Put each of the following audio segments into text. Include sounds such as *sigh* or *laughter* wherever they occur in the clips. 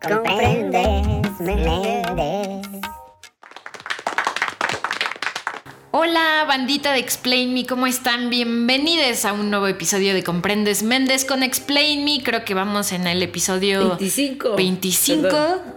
comprendes, Méndez. Hola, bandita de Explain Me, ¿cómo están? Bienvenidos a un nuevo episodio de Comprendes Méndez con Explain Me. Creo que vamos en el episodio 25. 25.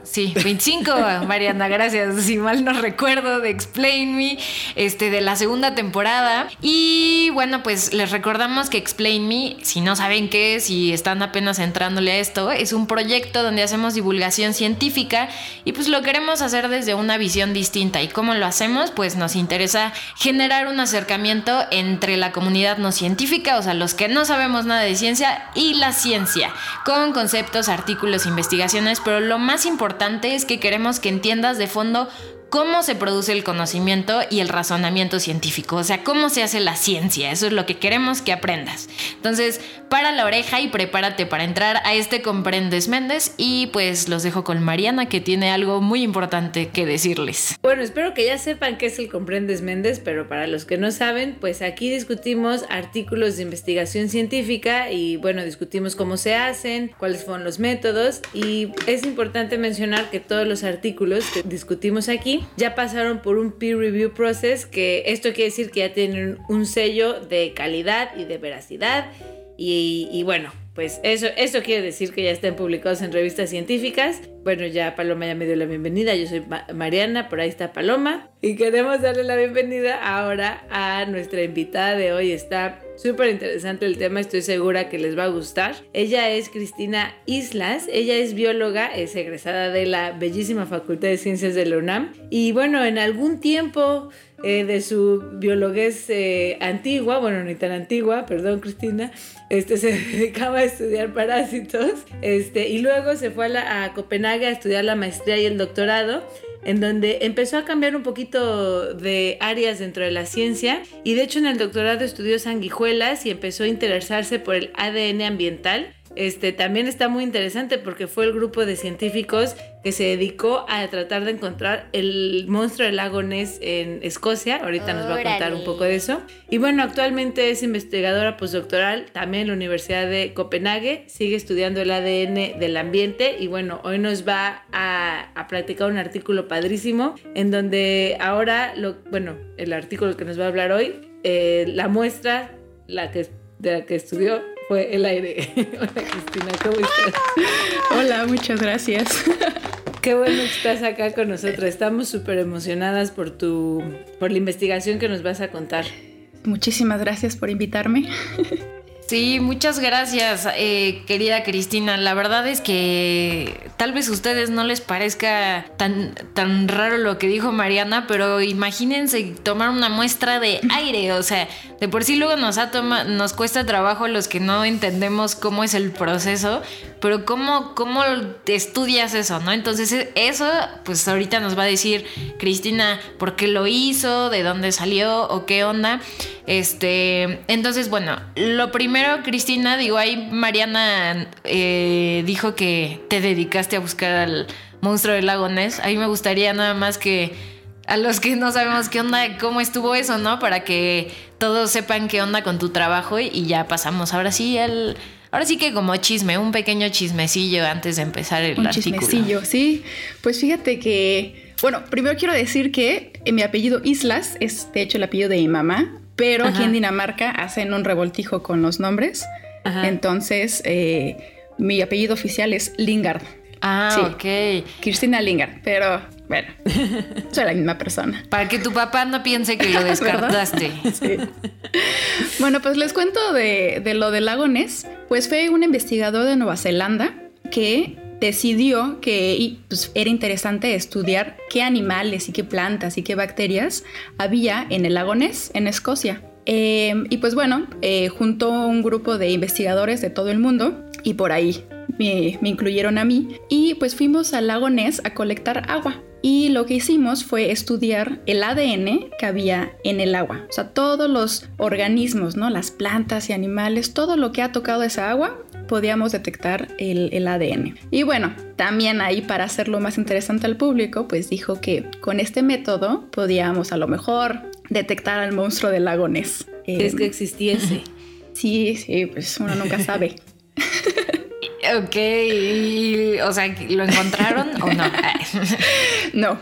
Sí, 25, *laughs* Mariana, gracias. Si mal no recuerdo, de Explain Me, este, de la segunda temporada. Y bueno, pues les recordamos que Explain Me, si no saben qué es y están apenas entrándole a esto, es un proyecto donde hacemos divulgación científica y pues lo queremos hacer desde una visión distinta. ¿Y cómo lo hacemos? Pues nos interesa generar un acercamiento entre la comunidad no científica, o sea, los que no sabemos nada de ciencia, y la ciencia, con conceptos, artículos, investigaciones, pero lo más importante es que queremos que entiendas de fondo cómo se produce el conocimiento y el razonamiento científico, o sea, cómo se hace la ciencia, eso es lo que queremos que aprendas. Entonces, para la oreja y prepárate para entrar a este Comprendes Méndez y pues los dejo con Mariana que tiene algo muy importante que decirles. Bueno, espero que ya sepan qué es el Comprendes Méndez, pero para los que no saben, pues aquí discutimos artículos de investigación científica y bueno, discutimos cómo se hacen, cuáles fueron los métodos y es importante mencionar que todos los artículos que discutimos aquí ya pasaron por un peer review process, que esto quiere decir que ya tienen un sello de calidad y de veracidad. Y, bueno, pues eso, eso quiere decir que ya están publicados en revistas científicas. Bueno, ya Paloma ya me dio la bienvenida. Yo soy Mariana, por ahí está Paloma. Y queremos darle la bienvenida ahora a nuestra invitada de hoy. Está súper interesante el tema, estoy segura que les va a gustar. Ella es Cristina Islas, ella es bióloga, es egresada de la bellísima Facultad de Ciencias de la UNAM. Y bueno, en algún tiempo eh, de su biologués eh, antigua, bueno, ni tan antigua, perdón Cristina, este, se *laughs* dedicaba a estudiar parásitos este, y luego se fue a, a Copenhague a estudiar la maestría y el doctorado en donde empezó a cambiar un poquito de áreas dentro de la ciencia y de hecho en el doctorado estudió sanguijuelas y empezó a interesarse por el ADN ambiental. Este, también está muy interesante porque fue el grupo de científicos que se dedicó a tratar de encontrar el monstruo del lago Ness en Escocia. Ahorita nos va a contar un poco de eso. Y bueno, actualmente es investigadora postdoctoral también en la Universidad de Copenhague. Sigue estudiando el ADN del ambiente y bueno, hoy nos va a, a practicar un artículo padrísimo en donde ahora, lo, bueno, el artículo que nos va a hablar hoy, eh, la muestra la que, de la que estudió fue el aire. *laughs* Hola Cristina, ¿cómo estás? *laughs* Hola, muchas gracias. *laughs* Qué bueno que estás acá con nosotros. Estamos súper emocionadas por tu, por la investigación que nos vas a contar. Muchísimas gracias por invitarme. Sí, muchas gracias, eh, querida Cristina. La verdad es que tal vez a ustedes no les parezca tan, tan raro lo que dijo Mariana, pero imagínense tomar una muestra de aire. O sea, de por sí luego nos, ha toma, nos cuesta trabajo los que no entendemos cómo es el proceso, pero cómo, cómo estudias eso, ¿no? Entonces e, eso, pues ahorita nos va a decir Cristina por qué lo hizo, de dónde salió o qué onda. Este, entonces, bueno, lo primero, Cristina, digo, ahí Mariana eh, dijo que te dedicaste a buscar al monstruo del lago Ness. Ahí me gustaría nada más que a los que no sabemos qué onda, cómo estuvo eso, ¿no? Para que todos sepan qué onda con tu trabajo y, ya pasamos ahora sí al... Ahora sí que como chisme, un pequeño chismecillo antes de empezar el un artículo. Chismecillo, sí. Pues fíjate que, bueno, primero quiero decir que mi apellido Islas es de hecho el apellido de mi mamá pero aquí en Dinamarca hacen un revoltijo con los nombres. Entonces, eh, mi apellido oficial es Lingard. Ah, sí. ok. Cristina Lingard, pero bueno, *laughs* soy la misma persona. Para que tu papá no piense que lo *laughs* descartaste. sí. Bueno, pues les cuento de, de lo del lago Ness. Pues fue un investigador de Nueva Zelanda que decidió que pues, era interesante estudiar qué animales y qué plantas y qué bacterias había en el lago en Escocia. Em, y pues bueno, eh, juntó un grupo de investigadores de todo el mundo y por ahí me, incluyeron a mí y pues fuimos al lago a colectar agua. Y lo que hicimos fue estudiar el ADN que había en el agua. O sea, todos los organismos, ¿no? Las plantas y animales, todo lo que ha tocado esa agua, podíamos detectar el, ADN. Y bueno, también ahí para hacerlo más interesante al público, pues dijo que con este método podíamos a lo mejor detectar al monstruo del lago Ness. es que existiese. *laughs* Sí, sí, pues uno nunca sabe. *laughs* Ok, y, o sea, ¿lo encontraron o no? *laughs* no.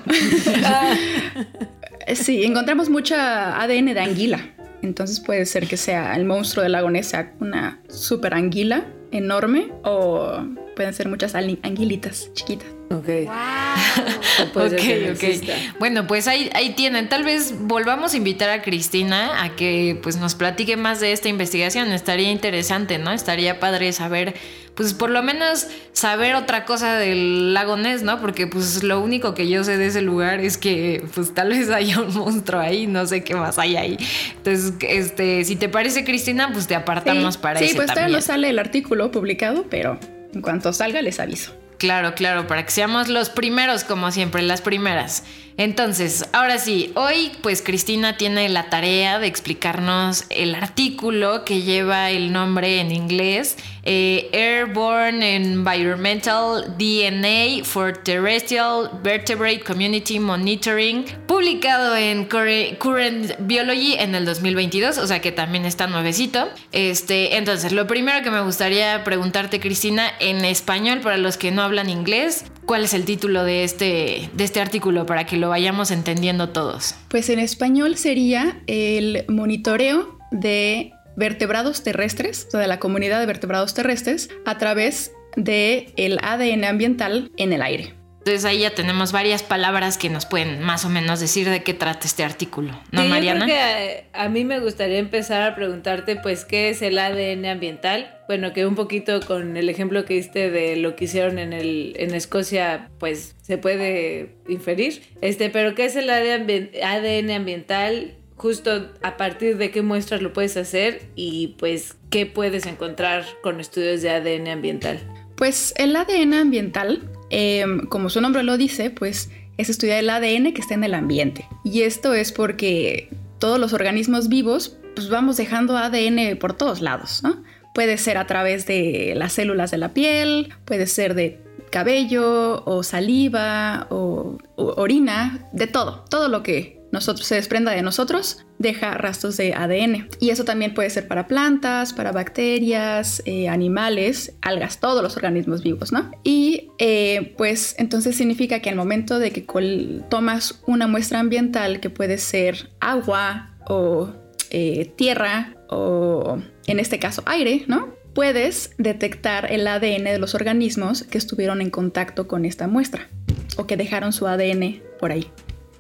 sí, encontramos mucha ADN de anguila. Entonces puede ser que sea el monstruo del lago Ness, sea una super anguila enorme o pueden ser muchas anguilitas chiquitas. Ok. Wow. *laughs* ok, ok. Bueno, pues ahí, ahí tienen. Tal vez volvamos a invitar a Cristina a que pues nos platique más de esta investigación. Estaría interesante, ¿no? Estaría padre saber, pues por lo menos saber otra cosa del lago Ness, ¿no? Porque pues lo único que yo sé de ese lugar es que pues tal vez haya un monstruo ahí, no sé qué más hay ahí. Entonces, este, si te parece Cristina, pues te apartamos para eso. Sí, pues todavía no sale el artículo publicado, pero en cuanto salga les aviso. Claro, claro, para que seamos los primeros, como siempre, las primeras. Entonces, ahora sí, hoy pues Cristina tiene la tarea de explicarnos el artículo que lleva el nombre en inglés, eh, Airborne Environmental DNA for Terrestrial Vertebrate Community Monitoring, publicado en Current Biology en el 2022, o sea que también está nuevecito. Este, entonces, lo primero que me gustaría preguntarte, Cristina, en español, para los que no hablan inglés, ¿cuál es el título de este, de este artículo para que lo vayamos entendiendo todos. Pues en español sería el monitoreo de vertebrados terrestres, o de la comunidad de vertebrados terrestres, a través del el ADN ambiental en el aire. Entonces ahí ya tenemos varias palabras que nos pueden más o menos decir de qué trata este artículo, ¿no, Mariana? Yo creo que a, mí me gustaría empezar a preguntarte, pues, ¿qué es el ADN ambiental? Bueno, que un poquito con el ejemplo que diste de lo que hicieron en, el, en Escocia, pues se puede inferir. Este, pero ¿qué es el ADN ambiental? Justo a partir de qué muestras lo puedes hacer y pues qué puedes encontrar con estudios de ADN ambiental. Pues el ADN ambiental Em, como su nombre lo dice, pues es estudiar el ADN que está en el ambiente. Y esto es porque todos los organismos vivos, pues vamos dejando ADN por todos lados. Puede ser a través de las células de la piel, puede ser de cabello o saliva o orina, de todo, todo lo que nosotros, se desprenda de nosotros, deja rastros de ADN. Y eso también puede ser para plantas, para bacterias, eh, animales, algas, todos los organismos vivos, ¿no? Y eh, pues entonces significa que al momento de que tomas una muestra ambiental, que puede ser agua o eh, tierra o en este caso aire, ¿no? Puedes detectar el ADN de los organismos que estuvieron en contacto con esta muestra o que dejaron su ADN por ahí.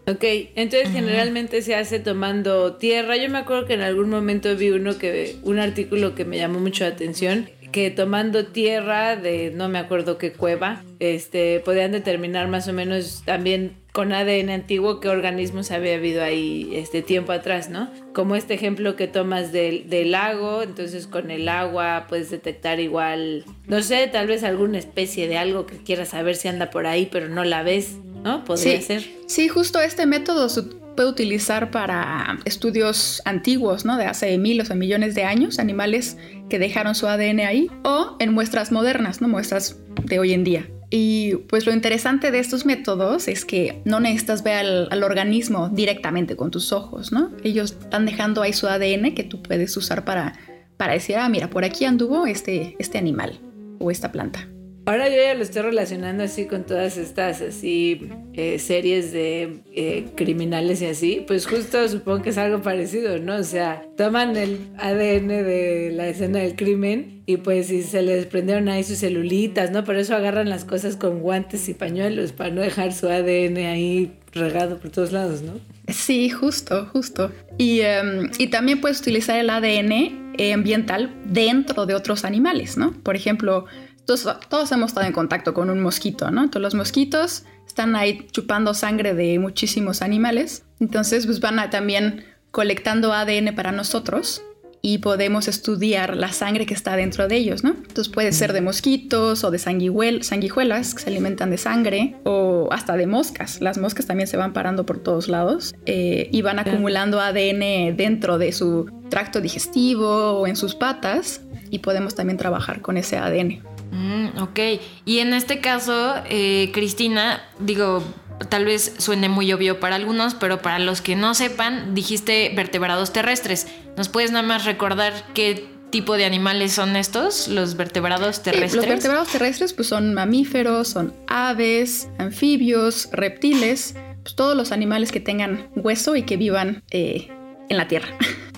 Ok, entonces generalmente se hace tomando tierra. Yo me acuerdo que en algún momento vi uno que un artículo que me llamó mucho la atención que tomando tierra de no me acuerdo qué cueva, este podían determinar más o menos también con ADN antiguo qué organismos había habido ahí este tiempo atrás, ¿no? Como este ejemplo que tomas del, del lago, entonces con el agua puedes detectar igual, no sé, tal vez alguna especie de algo que quieras saber si anda por ahí, pero no la ves. ¿no? Podría ser. Sí, justo este método se puede utilizar para estudios antiguos, ¿no? De hace miles o millones de años, animales que dejaron su ADN ahí, o en muestras modernas, ¿no? Muestras de hoy en día. Y pues lo interesante de estos métodos es que no necesitas ver al, organismo directamente con tus ojos, ¿no? Ellos están dejando ahí su ADN que tú puedes usar para, para decir, ah, mira, por aquí anduvo este, este animal o esta planta. Ahora yo ya lo estoy relacionando así con todas estas así eh, series de eh, criminales y así, pues justo supongo que es algo parecido, ¿no? O sea, toman el ADN de la escena del crimen y pues si se les prendieron ahí sus celulitas, ¿no? Por eso agarran las cosas con guantes y pañuelos para no dejar su ADN ahí regado por todos lados, ¿no? Sí, justo, justo. Y, em, y también puedes utilizar el ADN ambiental dentro de otros animales, ¿no? Por ejemplo, todos, hemos estado en contacto con un mosquito, ¿no? Todos los mosquitos están ahí chupando sangre de muchísimos animales. Entonces, pues van a también colectando ADN para nosotros y podemos estudiar la sangre que está dentro de ellos, ¿no? Entonces puede ser de mosquitos o de sanguijuelas que se alimentan de sangre o hasta de moscas. Las moscas también se van parando por todos lados eh, y van acumulando ADN dentro de su tracto digestivo o en sus patas y podemos también trabajar con ese ADN. Mm, ok, y en este caso, eh, Cristina, digo, tal vez suene muy obvio para algunos, pero para los que no sepan, dijiste vertebrados terrestres. ¿Nos puedes nada más recordar qué tipo de animales son estos, los vertebrados terrestres? los vertebrados terrestres pues son mamíferos, son aves, anfibios, reptiles, pues, todos los animales que tengan hueso y que vivan eh, en la tierra.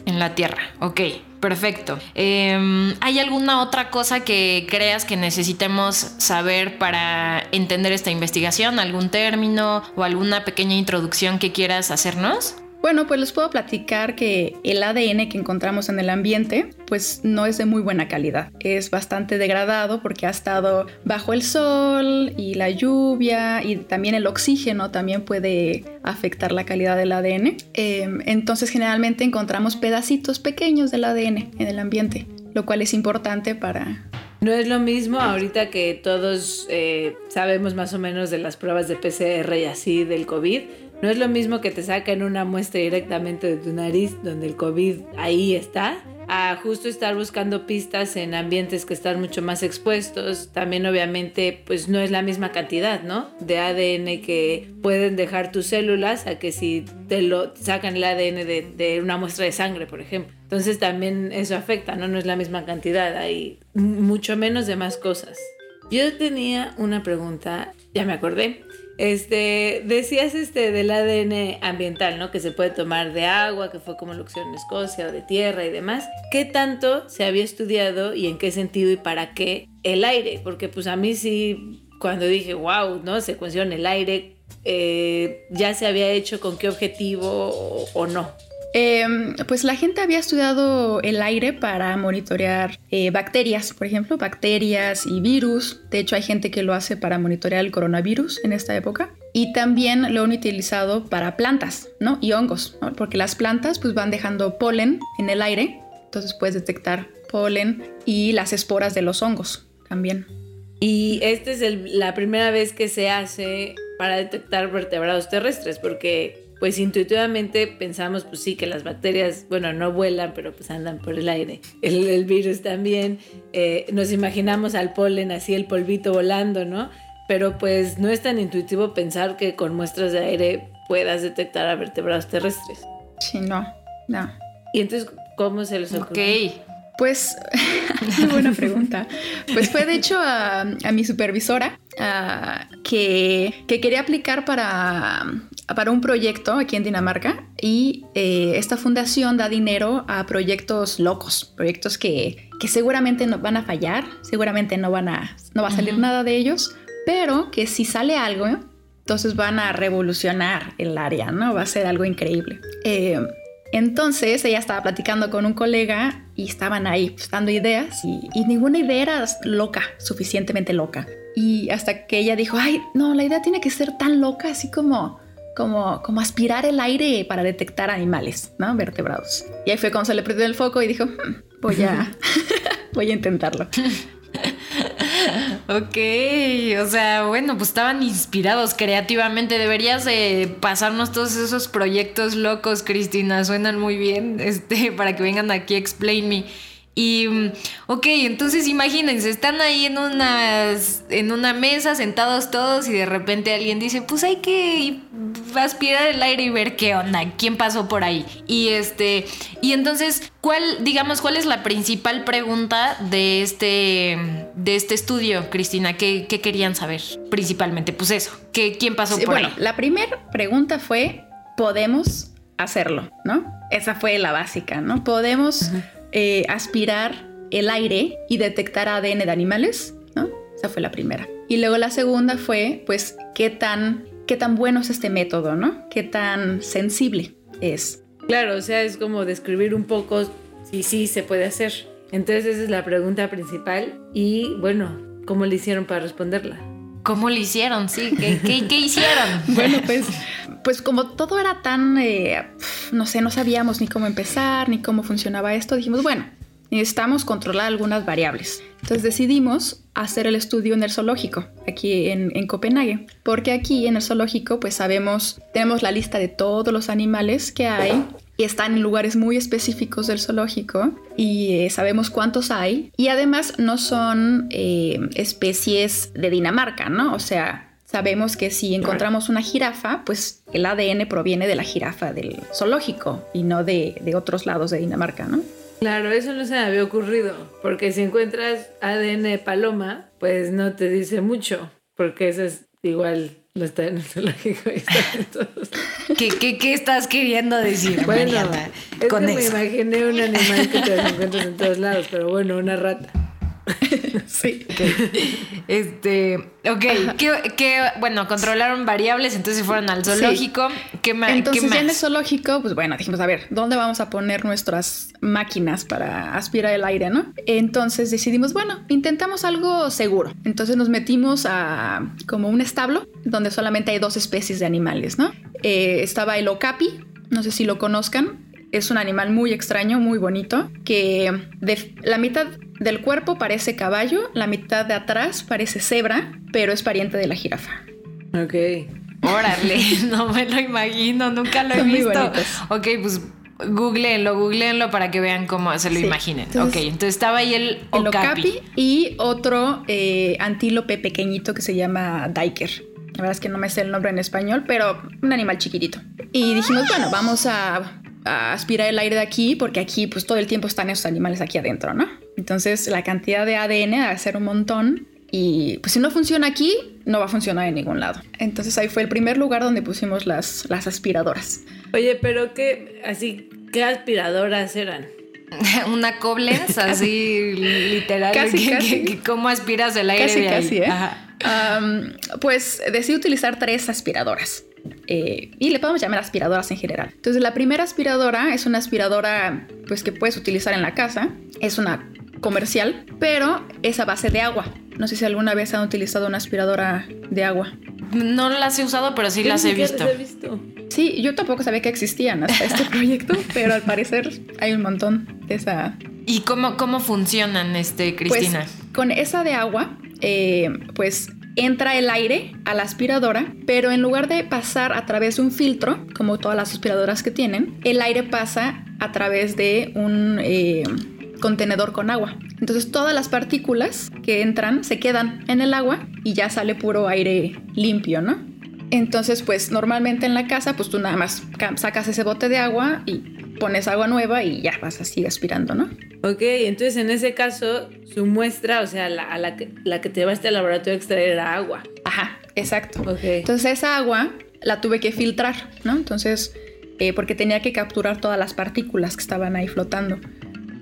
En la tierra, ok. Perfecto. Em, ¿Hay alguna otra cosa que creas que necesitemos saber para entender esta investigación? ¿Algún término o alguna pequeña introducción que quieras hacernos? Bueno, pues les puedo platicar que el ADN que encontramos en el ambiente pues no es de muy buena calidad. Es bastante degradado porque ha estado bajo el sol y la lluvia y también el oxígeno también puede afectar la calidad del ADN. Em, entonces generalmente encontramos pedacitos pequeños del ADN en el ambiente, lo cual es importante para no es lo mismo ahorita que todos eh, sabemos más o menos de las pruebas de PCR y así del COVID. No es lo mismo que te saquen una muestra directamente de tu nariz donde el COVID ahí está, a justo estar buscando pistas en ambientes que están mucho más expuestos. También obviamente pues no es la misma cantidad, ¿no? De ADN que pueden dejar tus células a que si te lo sacan el ADN de, de una muestra de sangre, por ejemplo. Entonces también eso afecta, ¿no? No es la misma cantidad, hay mucho menos de más cosas. Yo tenía una pregunta, ya me acordé. Este, decías este del ADN ambiental, ¿no? Que se puede tomar de agua, que fue como lo que en Escocia, o de tierra y demás. ¿Qué tanto se había estudiado y en qué sentido y para qué el aire? Porque pues a mí sí, cuando dije, wow, ¿no? Secuenciaron el aire, eh, ya se había hecho con qué objetivo o no. Em, pues la gente había estudiado el aire para monitorear eh, bacterias, por ejemplo, bacterias y virus. De hecho, hay gente que lo hace para monitorear el coronavirus en esta época. Y también lo han utilizado para plantas, ¿no? Y hongos, Porque las plantas pues van dejando polen en el aire. Entonces puedes detectar polen y las esporas de los hongos también. Y esta es la primera vez que se hace para detectar vertebrados terrestres, porque pues intuitivamente pensamos, pues sí, que las bacterias, bueno, no vuelan, pero pues andan por el aire. El, virus también, eh, nos imaginamos al polen así, el polvito volando, ¿no? Pero pues no es tan intuitivo pensar que con muestras de aire puedas detectar a vertebrados terrestres. Sí, no, no. Y entonces, ¿cómo se les ocurrió? Ok. Pues, *laughs* buena pregunta. Pues fue de hecho a, mi supervisora que, que, quería aplicar para, para un proyecto aquí en Dinamarca y eh, esta fundación da dinero a proyectos locos, proyectos que, que seguramente no van a fallar, seguramente no, van a, no va a salir nada de ellos, pero que si sale algo, entonces van a revolucionar el área, ¿no? Va a ser algo increíble. Eh, entonces ella estaba platicando con un colega y estaban ahí pues, dando ideas y, ninguna idea era loca, suficientemente loca. Y hasta que ella dijo, ay, no, la idea tiene que ser tan loca, así como, como, como aspirar el aire para detectar animales, ¿no? Vertebrados. Y ahí fue cuando se le prendió el foco y dijo, hmm, voy a, *laughs* *laughs* voy a intentarlo. *laughs* Ok, o sea, bueno, pues estaban inspirados creativamente. Deberías de pasarnos todos esos proyectos locos, Cristina. Suenan muy bien, este, para que vengan aquí a Explain Me. Y, mm, ok, entonces imagínense, están ahí en, unas, en una mesa sentados todos y de repente alguien dice, pues hay que aspirar el aire y ver qué onda, quién pasó por ahí. Y este, y entonces, ¿cuál, digamos, cuál es la principal pregunta de este, de este estudio, Cristina? ¿Qué, querían saber principalmente? Pues eso, que, ¿quién pasó por bueno, ahí? La primera pregunta fue, ¿podemos hacerlo? ¿No? Esa fue la básica, ¿no? Podemos... Eh, aspirar el aire y detectar ADN de animales, ¿no? Esa fue la primera. Y luego la segunda fue, pues, qué tan, qué tan bueno es este método, ¿no? Qué tan sensible es. Claro, o sea, es como describir un poco si sí se puede hacer. Entonces esa es la pregunta principal y bueno, ¿cómo le hicieron para responderla? ¿Cómo le hicieron? Sí, ¿qué, qué, hicieron? *laughs* bueno, pues, pues como todo era tan, eh, no sé, no sabíamos ni cómo empezar, ni cómo funcionaba esto, dijimos, bueno, necesitamos controlar algunas variables. Entonces decidimos hacer el estudio en el zoológico, aquí en, en, Copenhague, porque aquí en el zoológico pues sabemos, tenemos la lista de todos los animales que hay y están en lugares muy específicos del zoológico y eh, sabemos cuántos hay. Y además no son eh, especies de Dinamarca, ¿no? O sea, sabemos que si encontramos una jirafa, pues el ADN proviene de la jirafa del zoológico y no de, de otros lados de Dinamarca, ¿no? Claro, eso no se me había ocurrido, porque si encuentras ADN de paloma, pues no te dice mucho, porque eso es igual, no está en el zoológico y está en todos. ¿Qué, qué, qué estás queriendo decir, Bueno, Mariana, es con que me eso? imaginé un animal que te encuentras en todos lados, pero bueno, una rata. *laughs* Sí. Este, ok, ¿qué, qué- bueno, controlaron variables, entonces fueron al zoológico. ¿Qué, ma- Entonces qué ya en el más? zoológico, pues bueno, dijimos, a ver, ¿dónde vamos a poner nuestras máquinas para aspirar el aire, no? Entonces decidimos, bueno, intentamos algo seguro. Entonces nos metimos a como un establo donde solamente hay dos especies de animales, ¿no? Eh, estaba el okapi, no sé si lo conozcan. Es un animal muy extraño, muy bonito, que de la mitad del cuerpo parece caballo, la mitad de atrás parece cebra, pero es pariente de la jirafa. Ok. Órale, *laughs* no me lo imagino, nunca lo he Son muy visto. bonitos. Ok, pues googleenlo, googleenlo para que vean cómo se lo Sí, imaginen. entonces- ok, entonces estaba ahí el el okapi. okapi y otro eh, antílope pequeñito que se llama Diker. La verdad es que no me sé el nombre en español, pero un animal chiquitito. Y dijimos, bueno, vamos a, a aspirar el aire de aquí porque aquí pues todo el tiempo están esos animales aquí adentro, ¿no? Entonces la cantidad de ADN va a ser un montón y pues si no funciona aquí, no va a funcionar en ningún lado. Entonces ahí fue el primer lugar donde pusimos las, las aspiradoras. Oye, pero qué, así, ¿qué aspiradoras eran? *laughs* Una Koblenz, *laughs* así literal. Casi, que- casi. que- que ¿Cómo aspiras el aire Casi, de ahí? casi, ¿eh? Ajá. Am, pues decidí utilizar tres aspiradoras. Eh, y le podemos llamar aspiradoras en general. Entonces, la primera aspiradora es una aspiradora pues, que puedes utilizar en la casa. Es una comercial, pero es a base de agua. No sé si alguna vez han utilizado una aspiradora de agua. No las he usado, pero sí las he visto. las he visto. Sí, yo tampoco sabía que existían hasta este *laughs* proyecto, pero al parecer hay un montón de esa, ¿Y cómo, cómo funcionan, este, Cristina? Pues con esa de agua, eh, pues entra el aire a la aspiradora, pero en lugar de pasar a través de un filtro, como todas las aspiradoras que tienen, el aire pasa a través de un eh, contenedor con agua. Entonces todas las partículas que entran se quedan en el agua y ya sale puro aire limpio, ¿no? Entonces, pues normalmente en la casa, pues tú nada más ca- sacas ese bote de agua y pones agua nueva y ya vas así aspirando, ¿no? Ok, entonces en ese caso, su muestra, o sea, la, a la que, la que te llevaste al laboratorio a extraer era agua. Ajá, exacto. Ok. Entonces esa agua la tuve que filtrar, ¿no? Entonces, eh, porque tenía que capturar todas las partículas que estaban ahí flotando.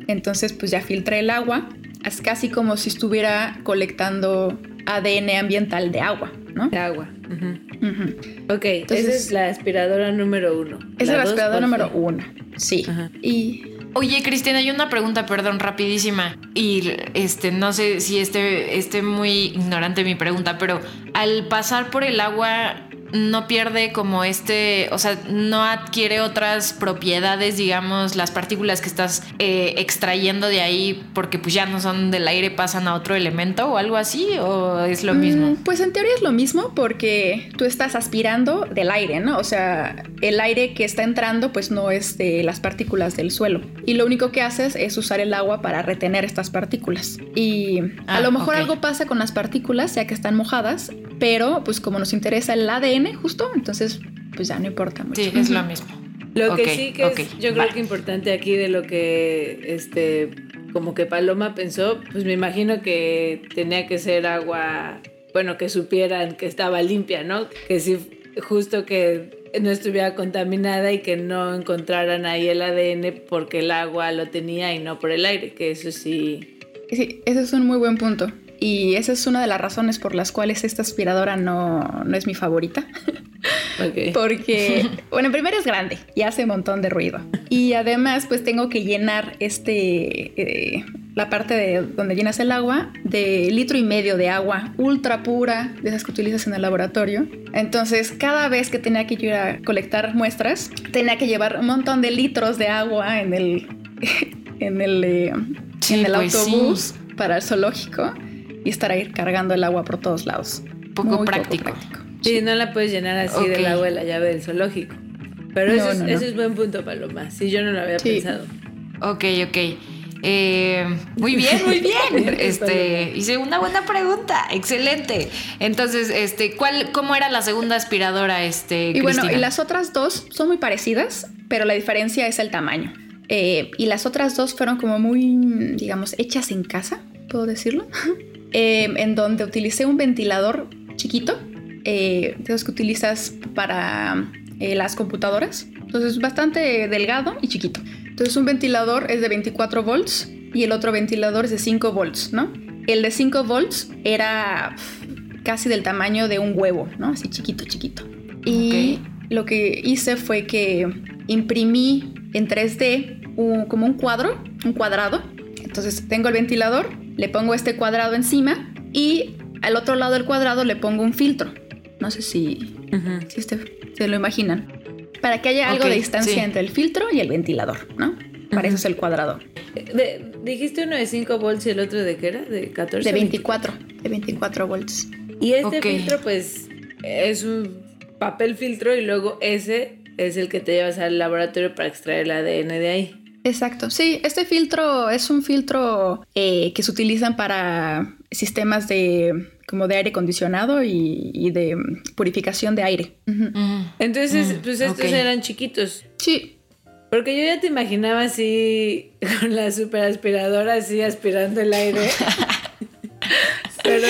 Entonces, pues ya filtré el agua, es casi como si estuviera colectando ADN ambiental de agua, ¿no? De agua. Ujú. Ok, esa Entonces- es la aspiradora número uno. Esa es la aspiradora ¿cuál número fue? uno. Sí. Y Oye, Cristina, hay una pregunta, perdón, rapidísima. Y este, no sé si esté, esté muy ignorante mi pregunta, pero al pasar por el agua no pierde como este, o sea, no adquiere otras propiedades, digamos, las partículas que estás eh, extrayendo de ahí porque pues ya no son del aire, pasan a otro elemento o algo así, o es lo mismo. Mm, Pues en teoría es lo mismo porque tú estás aspirando del aire, ¿no? O sea, el aire que está entrando pues no es de las partículas del suelo. Y lo único que haces es usar el agua para retener estas partículas. Y a Ah, lo mejor algo pasa con las partículas ya que están mojadas, pero pues como nos interesa el ADN justo, entonces pues ya no importa mucho. Sí, es lo mismo. Lo que sí que es, yo creo va. que importante aquí de lo que este como que Paloma pensó, pues me imagino que tenía que ser agua, bueno, que supieran que estaba limpia, ¿no? Que sí justo que no estuviera contaminada y que no encontraran ahí el ADN porque el agua lo tenía y no por el aire, que eso sí. Sí, ese es un muy buen punto. Y esa es una de las razones por las cuales esta aspiradora no, no es mi favorita. *laughs* ok. Porque, bueno, primero es grande y hace un montón de ruido. Y además, pues tengo que llenar este, eh, la parte de donde llenas el agua, de litro y medio de agua ultra pura, de esas que utilizas en el laboratorio. Entonces, cada vez que tenía que ir a colectar muestras, tenía que llevar un montón de litros de agua en el, *laughs* en el, eh, Sí, en el pues sí. autobús para el zoológico y estar ahí cargando el agua por todos lados. Poco Muy práctico. Sí, no la puedes llenar así del agua de la llave del zoológico. Pero No, eso, es, no, no. eso es buen punto, Paloma. Sí, yo no lo había Sí. pensado. Ok, ok. Eh, muy bien, muy bien. *laughs* Este, hice una buena pregunta. Excelente. Entonces, este, ¿cuál, cómo era la segunda aspiradora, este, Y bueno, y las otras dos son muy parecidas, pero la diferencia es el tamaño. Eh, y las otras dos fueron como muy, digamos, hechas en casa, puedo decirlo. *laughs* Eh, en donde utilicé un ventilador chiquito, eh, de los que utilizas para eh, las computadoras. Entonces, bastante delgado y chiquito. Entonces, un ventilador es de 24 volts y el otro ventilador es de 5 volts, ¿no? El de 5 volts era casi del tamaño de un huevo, ¿no? Así chiquito, chiquito. Y lo que hice fue que imprimí en 3D un- como un cuadro, un cuadrado. Entonces tengo el ventilador, le pongo este cuadrado encima y al otro lado del cuadrado le pongo un filtro. No sé si, si este- se lo imaginan. Para que haya algo de distancia sí. entre el filtro y el ventilador, ¿no? Para eso es el cuadrado. De- dijiste uno de 5 volts y el otro de qué era? De 14. De 24, de 24 volts. Y este filtro, pues, es un papel filtro y luego ese es el que te llevas al laboratorio para extraer el ADN de ahí. Exacto, sí, este filtro es un filtro eh, que se utilizan para sistemas de como de aire acondicionado y, y de purificación de aire. Mm. Entonces, Mm, pues estos eran chiquitos. Sí, Porque yo ya te imaginaba así, *laughs* con la super aspiradora así aspirando el aire. *laughs* Pero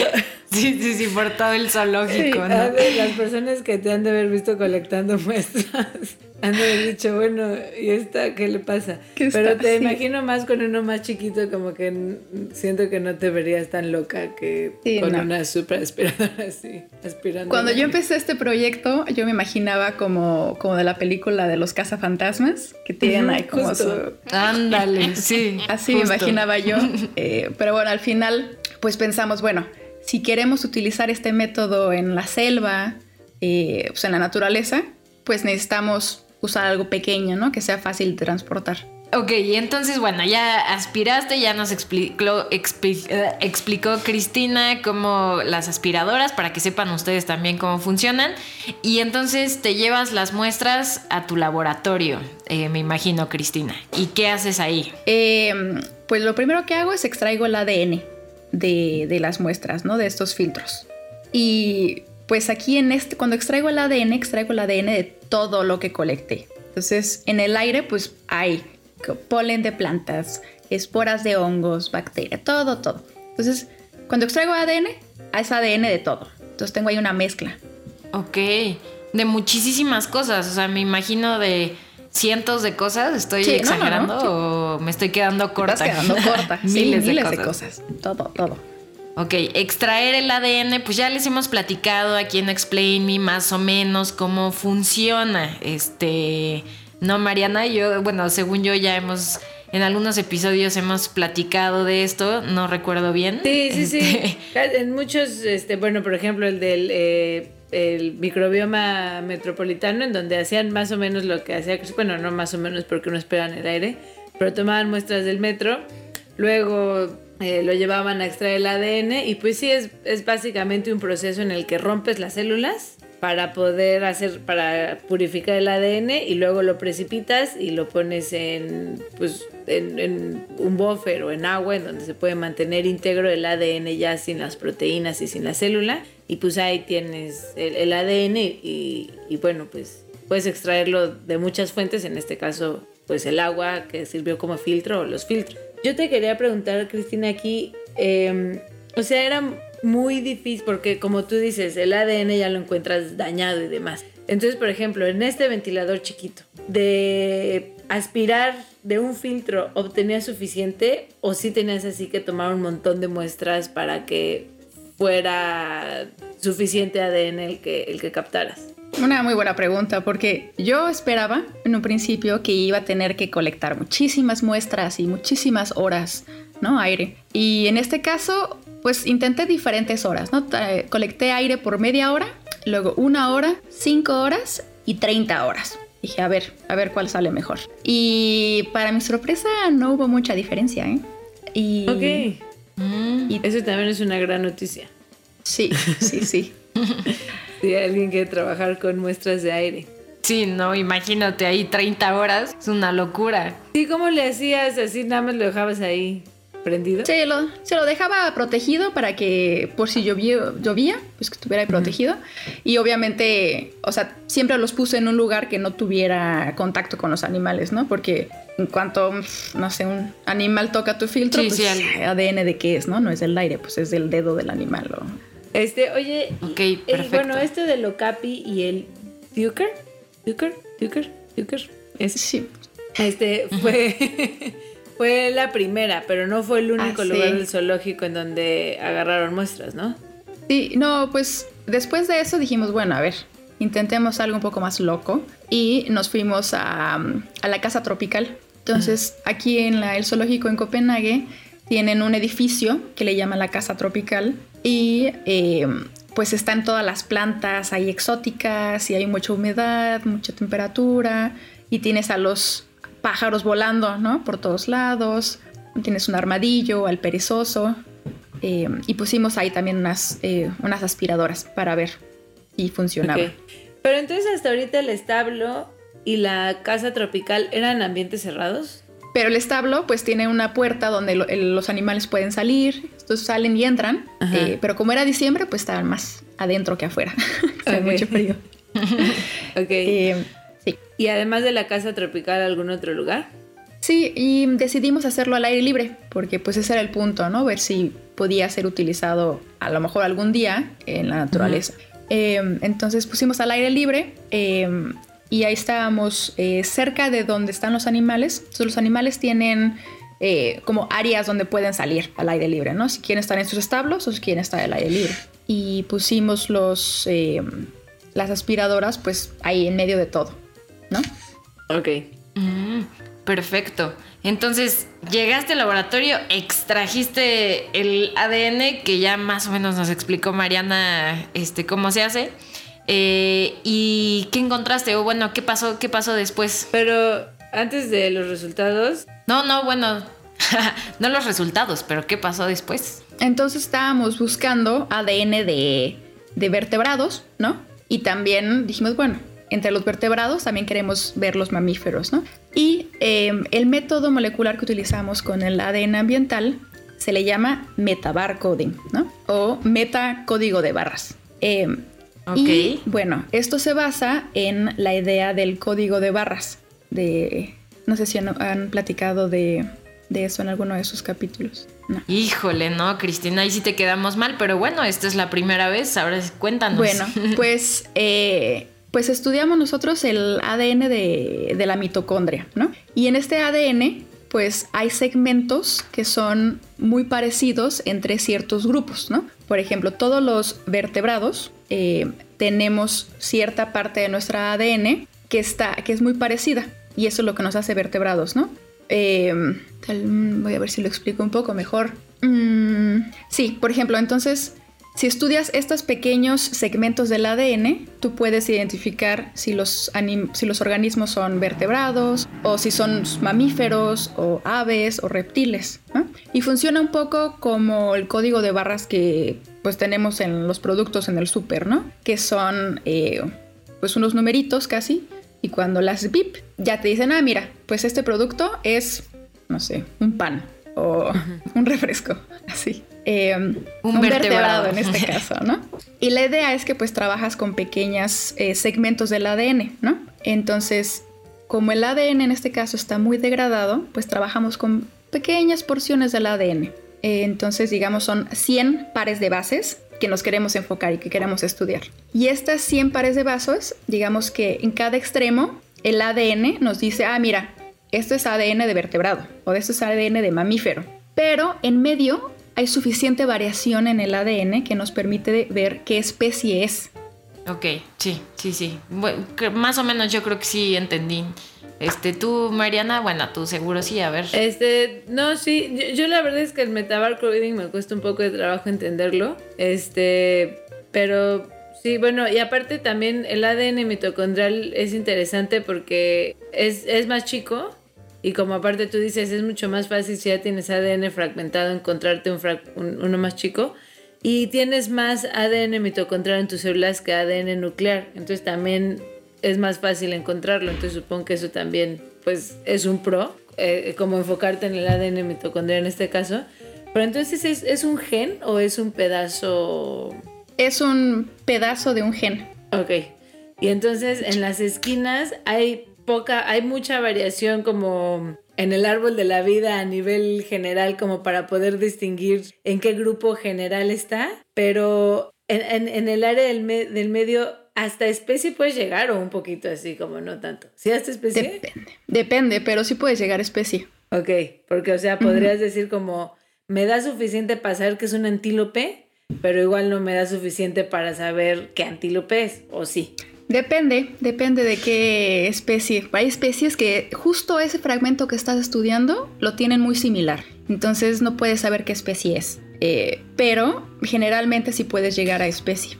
Sí, sí, sí, por todo el zoológico, ¿no? ver, las personas que te han de haber visto colectando muestras han de haber dicho, bueno, ¿y esta qué le pasa? ¿Qué Pero te así? imagino más con uno más chiquito, como que siento que no te verías tan loca que Sí, con no. una super aspiradora así, aspirando. Cuando yo empecé este proyecto, yo me imaginaba como, como de la película de los cazafantasmas, que tienen ahí como justo. su... Ándale, *laughs* sí. Así me imaginaba yo. *laughs* Eh, pero bueno, al final, pues pensamos, bueno, si queremos utilizar este método en la selva, eh, pues en la naturaleza, pues necesitamos usar algo pequeño, ¿no? Que sea fácil de transportar. Ok, y entonces, bueno, ya aspiraste, ya nos explicó, expli- eh, explicó Cristina cómo las aspiradoras, para que sepan ustedes también cómo funcionan. Y entonces te llevas las muestras a tu laboratorio, eh, me imagino, Cristina. ¿Y qué haces ahí? Eh, pues lo primero que hago es extraigo el ADN de, de las muestras, ¿no? De estos filtros. Y pues aquí en este, cuando extraigo el ADN, extraigo el ADN de todo lo que colecté. Entonces, en el aire, pues hay polen de plantas, esporas de hongos, bacterias, todo, todo. Entonces, cuando extraigo ADN, es ADN de todo. Entonces tengo ahí una mezcla. Ok, de muchísimas cosas, o sea, me imagino de cientos de cosas, ¿estoy Sí, no, no, no, exagerando sí. o me estoy quedando corta? Estás quedando corta. *laughs* sí, miles, de de, cosas. cosas. Todo, todo. Ok, extraer el ADN, pues ya les hemos platicado aquí en Explain Me más o menos cómo funciona. Este, no, Mariana, yo, bueno, según yo ya hemos, en algunos episodios hemos platicado de esto, no recuerdo bien. Sí, sí, sí. Este, *laughs* En muchos, este, bueno, por ejemplo, el del eh, el microbioma metropolitano, en donde hacían más o menos lo que hacía, bueno, no más o menos porque no esperan el aire, pero tomaban muestras del metro, luego eh, lo llevaban a extraer el ADN y pues sí, es, es básicamente un proceso en el que rompes las células para poder hacer, para purificar el ADN y luego lo precipitas y lo pones en, pues, en, en un buffer o en agua en donde se puede mantener íntegro el ADN ya sin las proteínas y sin la célula. Y pues ahí tienes el, el ADN y, y bueno, pues puedes extraerlo de muchas fuentes, en este caso pues el agua que sirvió como filtro o los filtros. Yo te quería preguntar, Cristina, aquí, eh, o sea, era muy difícil porque como tú dices, el ADN ya lo encuentras dañado y demás. Entonces, por ejemplo, en este ventilador chiquito, de aspirar de un filtro, ¿obtenías suficiente o sí tenías así que tomar un montón de muestras para que fuera suficiente ADN el que, el que captaras? Una muy buena pregunta porque yo esperaba en un principio que iba a tener que colectar muchísimas muestras y muchísimas horas, ¿no? Aire. Y en este caso, pues intenté diferentes horas, ¿no? Ta- Colecté aire por media hora, luego una hora, cinco horas y 30 horas. Dije, a ver, a ver cuál sale mejor. Y para mi sorpresa no hubo mucha diferencia, ¿eh? Y, Ok, mm, y- eso también es una gran noticia. sí, sí, sí. *laughs* Si alguien quiere trabajar con muestras de aire. sí, no, imagínate ahí 30 horas, es una locura. Sí, ¿cómo le hacías? Así nada más lo dejabas ahí. prendido. Sí, lo, se lo dejaba protegido para que por si llovía, llovía pues que estuviera ahí protegido. Y obviamente, o sea, siempre los puse en un lugar que no tuviera contacto con los animales, ¿no? Porque en cuanto, no sé, un animal toca tu filtro, Sí, pues sí, ADN de qué es, ¿no? No es del aire, pues es del dedo del animal. o- Este, oye, eh, bueno, esto del Okapi y el Duker, Duker, Duker, Duker, es- Sí, este fue *laughs* fue la primera, pero no fue el único Ah, sí. lugar del zoológico en donde agarraron muestras, ¿no? Sí, no, pues después de eso dijimos, bueno, a ver, intentemos algo un poco más loco y nos fuimos a, a la Casa Tropical. Entonces, aquí en la- el zoológico en Copenhague tienen un edificio que le llaman la Casa Tropical y eh, pues están todas las plantas ahí exóticas y hay mucha humedad, mucha temperatura y tienes a los pájaros volando, ¿no? Por todos lados. Tienes un armadillo, al perezoso. eh, y pusimos ahí también unas, eh, unas aspiradoras para ver si funcionaba. Pero entonces hasta ahorita el establo y la casa tropical eran ambientes cerrados. Pero el establo pues tiene una puerta donde lo- el- los animales pueden salir, entonces salen y entran, eh, pero como era diciembre pues estaban más adentro que afuera, *laughs* Hacía Ok. mucho frío. *laughs* Ok. Eh, sí. y además de la casa tropical, ¿algún otro lugar? Sí, y decidimos hacerlo al aire libre, porque pues ese era el punto, ¿no? Ver si podía ser utilizado a lo mejor algún día en la naturaleza. Eh, entonces pusimos al aire libre eh, y ahí estábamos eh, cerca de donde están los animales. Entonces los animales tienen eh, como áreas donde pueden salir al aire libre, ¿no? Si quieren estar en sus establos o si quieren estar al aire libre. Y pusimos los, eh, las aspiradoras pues ahí en medio de todo, ¿no? Ok. Mm, perfecto. Entonces, llegaste al laboratorio, extrajiste el ADN, que ya más o menos nos explicó Mariana este, cómo se hace. Eh, ¿Y qué encontraste? O bueno, ¿qué pasó, qué pasó después? Pero antes de los resultados, No, no, bueno, *laughs* no los resultados, pero ¿qué pasó después? Entonces estábamos buscando ADN de, de vertebrados, ¿no? Y también dijimos, bueno, entre los vertebrados también queremos ver los mamíferos, ¿no? Y eh, el método molecular que utilizamos con el ADN ambiental se le llama metabarcoding, ¿no? O metacódigo de barras. Eh, Y bueno, esto se basa en la idea del código de barras. De, no sé si han, han platicado de, de eso en alguno de sus capítulos. No. Híjole, no, Cristina, ahí sí te quedamos mal, pero bueno, esta es la primera vez, ahora cuéntanos. Bueno, *laughs* pues, eh, pues estudiamos nosotros el ADN de, de la mitocondria, ¿no? Y en este ADN, pues hay segmentos que son muy parecidos entre ciertos grupos, ¿no? Por ejemplo, todos los vertebrados eh, tenemos cierta parte de nuestra ADN que, está, que es muy parecida. Y eso es lo que nos hace vertebrados, ¿no? Eh, voy a ver si lo explico un poco mejor. Mm, sí, por ejemplo, entonces, si estudias estos pequeños segmentos del ADN, tú puedes identificar si los, si los organismos son vertebrados o si son mamíferos o aves o reptiles. Y funciona un poco como el código de barras que pues tenemos en los productos en el súper, ¿no? Que son eh, pues unos numeritos casi y cuando las bip ya te dicen, ah, mira, pues este producto es, no sé, un pan o un refresco, *laughs* así. Eh, Un vertebrado. en este *laughs* caso, ¿no? Y la idea es que pues trabajas con pequeños segmentos del ADN, ¿no? Entonces, como el ADN en este caso está muy degradado, pues trabajamos con pequeñas porciones del ADN. Eh, entonces, digamos, son 100 pares de bases que nos queremos enfocar y que queremos estudiar. Y estas 100 pares de bases, digamos que en cada extremo, el ADN nos dice, ah, mira, esto es ADN de vertebrado o esto es ADN de mamífero. Pero en medio hay suficiente variación en el ADN que nos permite ver qué especie es. Ok, sí, sí, sí. Bueno, más o menos yo creo que sí entendí. Este, tú, Mariana, bueno, tú seguro sí, a ver. Este, no, sí, yo, yo la verdad es que el metabarcoding me cuesta un poco de trabajo entenderlo. Este, pero sí, bueno, y aparte también el ADN mitocondrial es interesante porque es, es más chico. Y como aparte tú dices, es mucho más fácil si ya tienes ADN fragmentado encontrarte un, frag- un- uno más chico. Y tienes más ADN mitocondrial en tus células que ADN nuclear. Entonces también es más fácil encontrarlo. Entonces supongo que eso también pues es un pro. eh, como enfocarte en el ADN mitocondrial en este caso. Pero entonces, ¿es, ¿es un gen o es un pedazo? Es un pedazo de un gen. Ok. Y entonces en las esquinas hay poca, hay mucha variación como en el árbol de la vida a nivel general como para poder distinguir en qué grupo general está, pero en, en- en el área del, me- del medio hasta especie puedes llegar o un poquito así como no tanto. ¿Sí hasta especie? Depende. Depende, pero sí puedes llegar a especie. Ok, porque o sea, podrías decir como, me da suficiente para saber que es un antílope, pero igual no me da suficiente para saber qué antílope es, o sí. Depende, depende de qué especie. Hay especies que justo ese fragmento que estás estudiando lo tienen muy similar. Entonces no puedes saber qué especie es. Eh, pero generalmente sí puedes llegar a especie.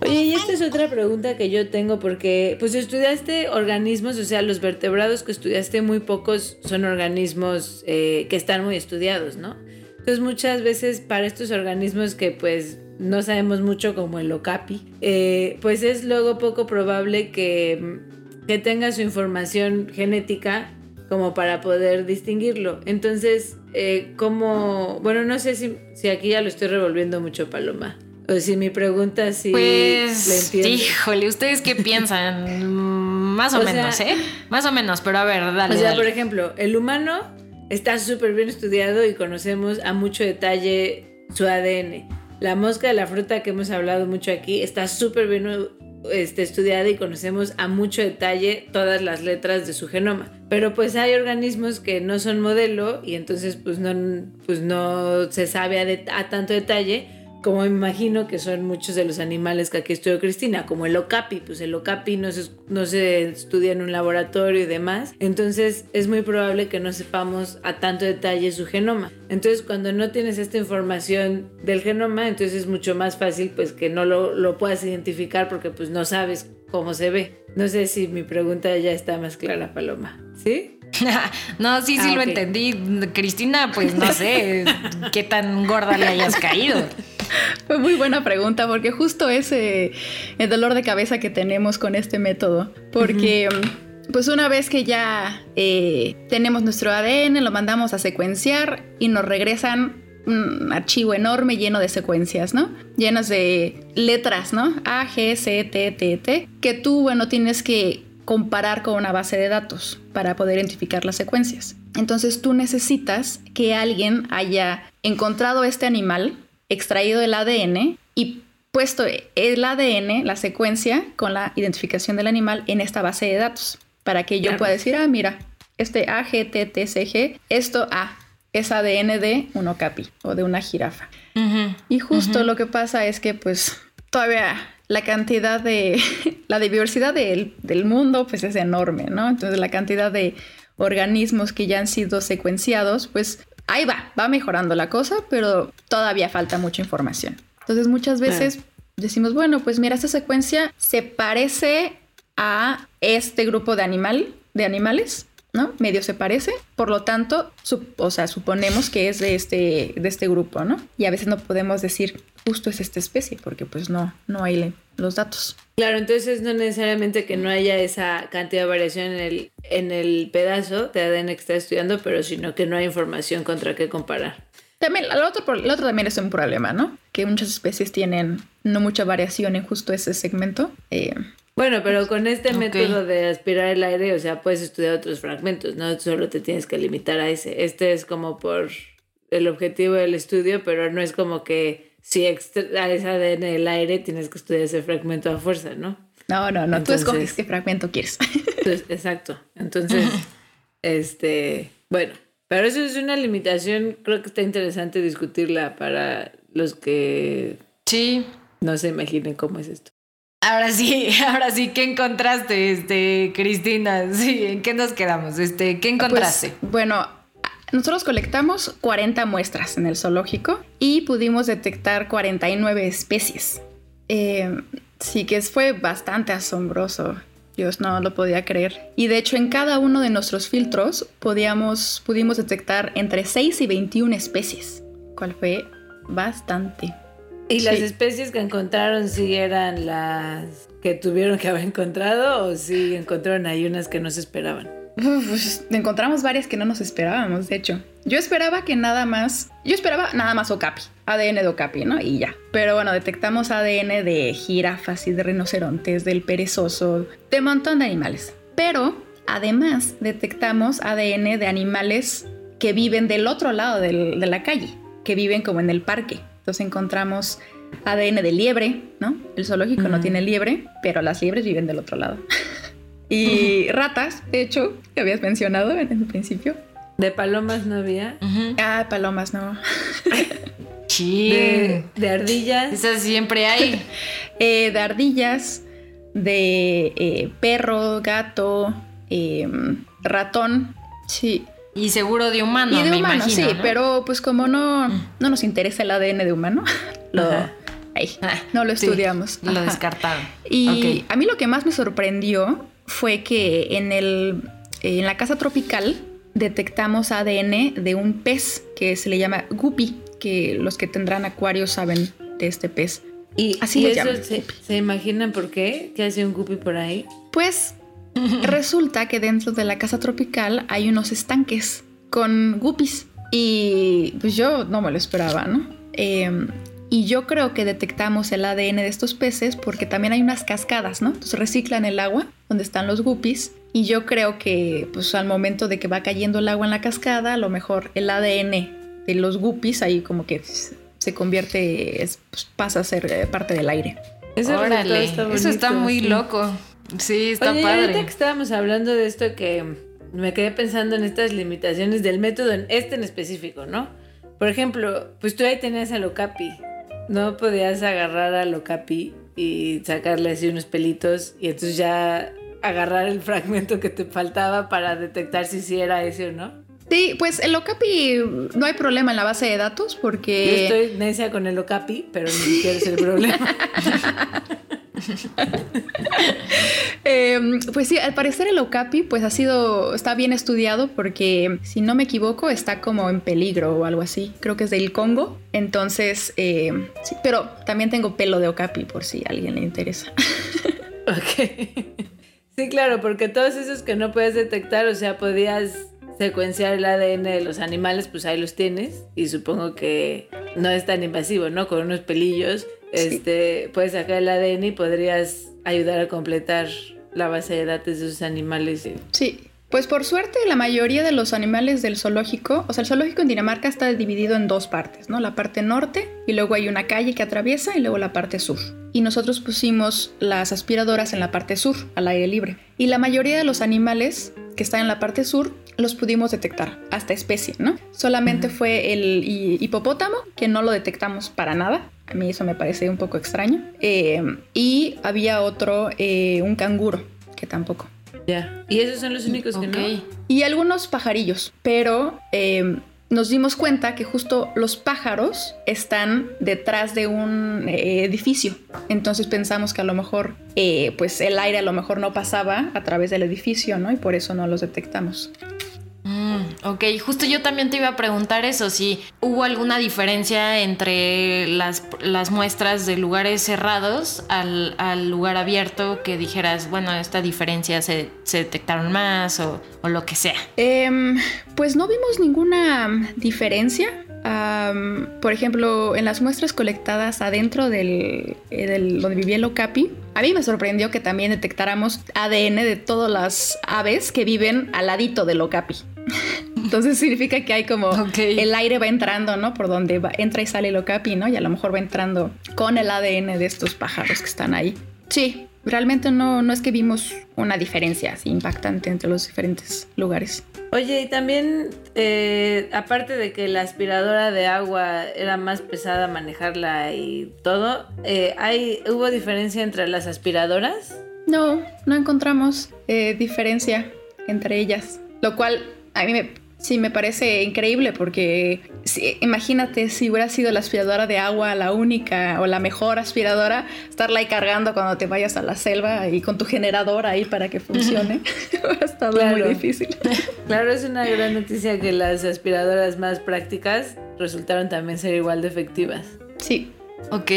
Oye, y esta es otra pregunta que yo tengo porque pues estudiaste organismos, o sea, los vertebrados que estudiaste muy pocos son organismos eh, que están muy estudiados, ¿no? Entonces muchas veces para estos organismos que pues no sabemos mucho como el okapi, eh, pues es luego poco probable que, que tenga su información genética como para poder distinguirlo. Entonces, eh, como, bueno, no sé si, si aquí ya lo estoy revolviendo mucho, Paloma. O si mi pregunta sí la Pues, híjole, ¿ustedes qué piensan? *laughs* Más o, O sea- menos, ¿eh? Más o menos, pero a ver, dale. O sea, dale. por ejemplo, el humano está súper bien estudiado y conocemos a mucho detalle su ADN. La mosca de la fruta que hemos hablado mucho aquí está súper bien este, estudiada y conocemos a mucho detalle todas las letras de su genoma. Pero pues hay organismos que no son modelo y entonces pues no, pues no se sabe a, tanto detalle como me imagino que son muchos de los animales que aquí estudió Cristina, como el okapi, pues el okapi no se, no se estudia en un laboratorio y demás, entonces es muy probable que no sepamos a tanto detalle su genoma. Entonces cuando no tienes esta información del genoma, entonces es mucho más fácil pues que no lo, lo puedas identificar porque pues no sabes cómo se ve. No sé si mi pregunta ya está más clara, Paloma. ¿Sí? *laughs* no, sí, sí Ah, lo entendí. Cristina, pues no sé *laughs* qué tan gorda le hayas caído. Fue muy buena pregunta porque justo ese el dolor de cabeza que tenemos con este método. Porque mm, pues una vez que ya eh, tenemos nuestro ADN, lo mandamos a secuenciar y nos regresan un archivo enorme lleno de secuencias, ¿no? Llenas de letras, ¿no? A, G, C, T, T, T, que tú, bueno, tienes que comparar con una base de datos para poder identificar las secuencias. Entonces tú necesitas que alguien haya encontrado este animal, extraído el ADN y puesto el ADN, la secuencia, con la identificación del animal en esta base de datos, para que yo Claro. pueda decir, ah, mira, este AGTTCG, esto A, es ADN de un okapi o de una jirafa. Y justo lo que pasa es que pues todavía la cantidad de, *laughs* la diversidad del, del mundo pues es enorme, ¿no? Entonces la cantidad de organismos que ya han sido secuenciados, pues ahí va, va mejorando la cosa, pero todavía falta mucha información. Entonces muchas veces decimos, bueno, pues mira, esta secuencia se parece a este grupo de animal, de animales, ¿no? Medio se parece, por lo tanto, o sea, suponemos que es de este, de este grupo, ¿no? Y a veces no podemos decir justo es esta especie, porque pues no, no hay los datos. Claro, entonces no necesariamente que no haya esa cantidad de variación en el, en el pedazo de ADN que está estudiando, pero sino que no hay información contra qué comparar. También, otro, pro- el otro también es un problema, ¿no? Que muchas especies tienen no mucha variación en justo ese segmento. Eh, Bueno, pero con este Ok. método de aspirar el aire, o sea, puedes estudiar otros fragmentos, no solo te tienes que limitar a ese. Este es como por el objetivo del estudio, pero no es como que si extraes ADN del aire tienes que estudiar ese fragmento a fuerza, ¿no? no, no, no, Entonces- tú escoges qué fragmento quieres. Exacto. Entonces, *laughs* este, bueno, pero eso es una limitación, creo que está interesante discutirla para los que Sí. no se imaginen cómo es esto. Ahora sí, *laughs* ahora sí, ¿qué encontraste, este, Cristina? Sí, ¿en qué nos quedamos? Este, ¿qué encontraste? Pues, bueno, nosotros colectamos 40 muestras en el zoológico y pudimos detectar 49 especies. Eh, sí que fue bastante asombroso. Dios no lo podía creer. Y de hecho en cada uno de nuestros filtros podíamos, pudimos detectar entre 6 y 21 especies, cual fue bastante. ¿Y las Sí. especies que encontraron sí eran las que tuvieron que haber encontrado o sí encontraron ahí unas que no se esperaban? Uf, pues, encontramos varias que no nos esperábamos, de hecho. Yo esperaba que nada más, yo esperaba nada más Okapi, ADN de Okapi, ¿no? Y ya. Pero bueno, detectamos ADN de jirafas y de rinocerontes, del perezoso, de un montón de animales. Pero además detectamos ADN de animales que viven del otro lado del- de la calle, que viven como en el parque. Entonces encontramos ADN de liebre, ¿no? El zoológico no tiene liebre, pero las liebres viven del otro lado. *laughs* y ratas, de hecho, que habías mencionado en el principio. De palomas no había. Ujú. Ah, palomas, no. *laughs* Sí. De, de ardillas. Esas siempre hay. *laughs* Eh, de ardillas, de eh, perro, gato, eh, ratón, sí. Y seguro de humano, y de me humano, imagino. sí, ¿no? pero pues como no, no nos interesa el ADN de humano, *laughs* lo, Ah, no lo sí, estudiamos. Lo descartaron. Y a mí lo que más me sorprendió fue que en, el, en la casa tropical detectamos ADN de un pez que se le llama guppy, que los que tendrán acuarios saben de este pez. Y, Así y le eso llaman. se, ¿se imaginan por qué? ¿Qué hace un guppy por ahí? Pues *laughs* resulta que dentro de la casa tropical hay unos estanques con guppies. Y pues yo no me lo esperaba, ¿no? Eh, y yo creo que detectamos el ADN de estos peces porque también hay unas cascadas, ¿no? Entonces reciclan el agua donde están los guppies. Y yo creo que pues al momento de que va cayendo el agua en la cascada, a lo mejor el ADN de los guppies ahí como que se convierte, es- pues, pasa a ser eh, parte del aire. Ese Órale, resultado eso está muy sí. loco. Sí, está Oye, y ahorita padre. que estábamos hablando de esto que me quedé pensando en estas limitaciones del método, en este en específico, ¿no? Por ejemplo, pues tú ahí tenías al Okapi. No podías agarrar al Okapi y sacarle así unos pelitos y entonces ya agarrar el fragmento que te faltaba para detectar si sí era ese o no. Sí, pues el Okapi no hay problema en la base de datos Yo porque... estoy necia con el Okapi, pero ni siquiera es el problema. *laughs* *laughs* Eh, pues sí, al parecer el Okapi pues ha sido, está bien estudiado porque si no me equivoco está como en peligro o algo así. Creo que es del Congo. Entonces, eh, sí, pero también tengo pelo de Okapi por si a alguien le interesa. *laughs* Ok. Sí, claro, porque todos esos que no puedes detectar, o sea, podías secuenciar el ADN de los animales, pues ahí los tienes. Y supongo que no es tan invasivo, ¿no? Con unos pelillos, este, puedes sacar el ADN y podrías ayudar a completar la base de datos de esos animales. Sí. Pues por suerte la mayoría de los animales del zoológico, o sea, el zoológico en Dinamarca está dividido en dos partes, ¿no? La parte norte y luego hay una calle que atraviesa y luego la parte sur. Y nosotros pusimos las aspiradoras en la parte sur, al aire libre. Y la mayoría de los animales que están en la parte sur los pudimos detectar, hasta especie, ¿no? Solamente fue el hi- hipopótamo, que no lo detectamos para nada. A mí eso me parece un poco extraño. Eh, y había otro, eh, un canguro, que tampoco. Ya. Y esos son los únicos que no. Y algunos pajarillos, pero eh, nos dimos cuenta que justo los pájaros están detrás de un eh, edificio. Entonces pensamos que a lo mejor, eh, pues el aire a lo mejor no pasaba a través del edificio, ¿no? Y por eso no los detectamos. Ok, justo yo también te iba a preguntar eso, si hubo alguna diferencia entre las, las muestras de lugares cerrados al, al lugar abierto que dijeras, bueno, esta diferencia se, se detectaron más o, o lo que sea. Em, pues no vimos ninguna diferencia. Por ejemplo, en las muestras colectadas adentro del, eh, del- donde vivía el Okapi, a mí me sorprendió que también detectáramos ADN de todas las aves que viven al ladito del Okapi. *laughs* Entonces significa que hay como Ok. el aire va entrando, ¿no? Por donde va- entra y sale el Okapi, ¿no? Y a lo mejor va entrando con el ADN de estos pájaros que están ahí. Sí, realmente no, no es que vimos una diferencia así impactante entre los diferentes lugares. Oye, y también, eh, aparte de que la aspiradora de agua era más pesada manejarla y todo, eh, hay, ¿hubo diferencia entre las aspiradoras? No, no encontramos eh, diferencia entre ellas, lo cual a mí me, sí me parece increíble porque si- imagínate si hubiera sido la aspiradora de agua la única o la mejor aspiradora, estarla ahí cargando cuando te vayas a la selva y con tu generador ahí para que funcione. Hubiera *laughs* estado Claro. muy difícil. *laughs* Claro, es una gran noticia que las aspiradoras más prácticas resultaron también ser igual de efectivas. Sí, Ok,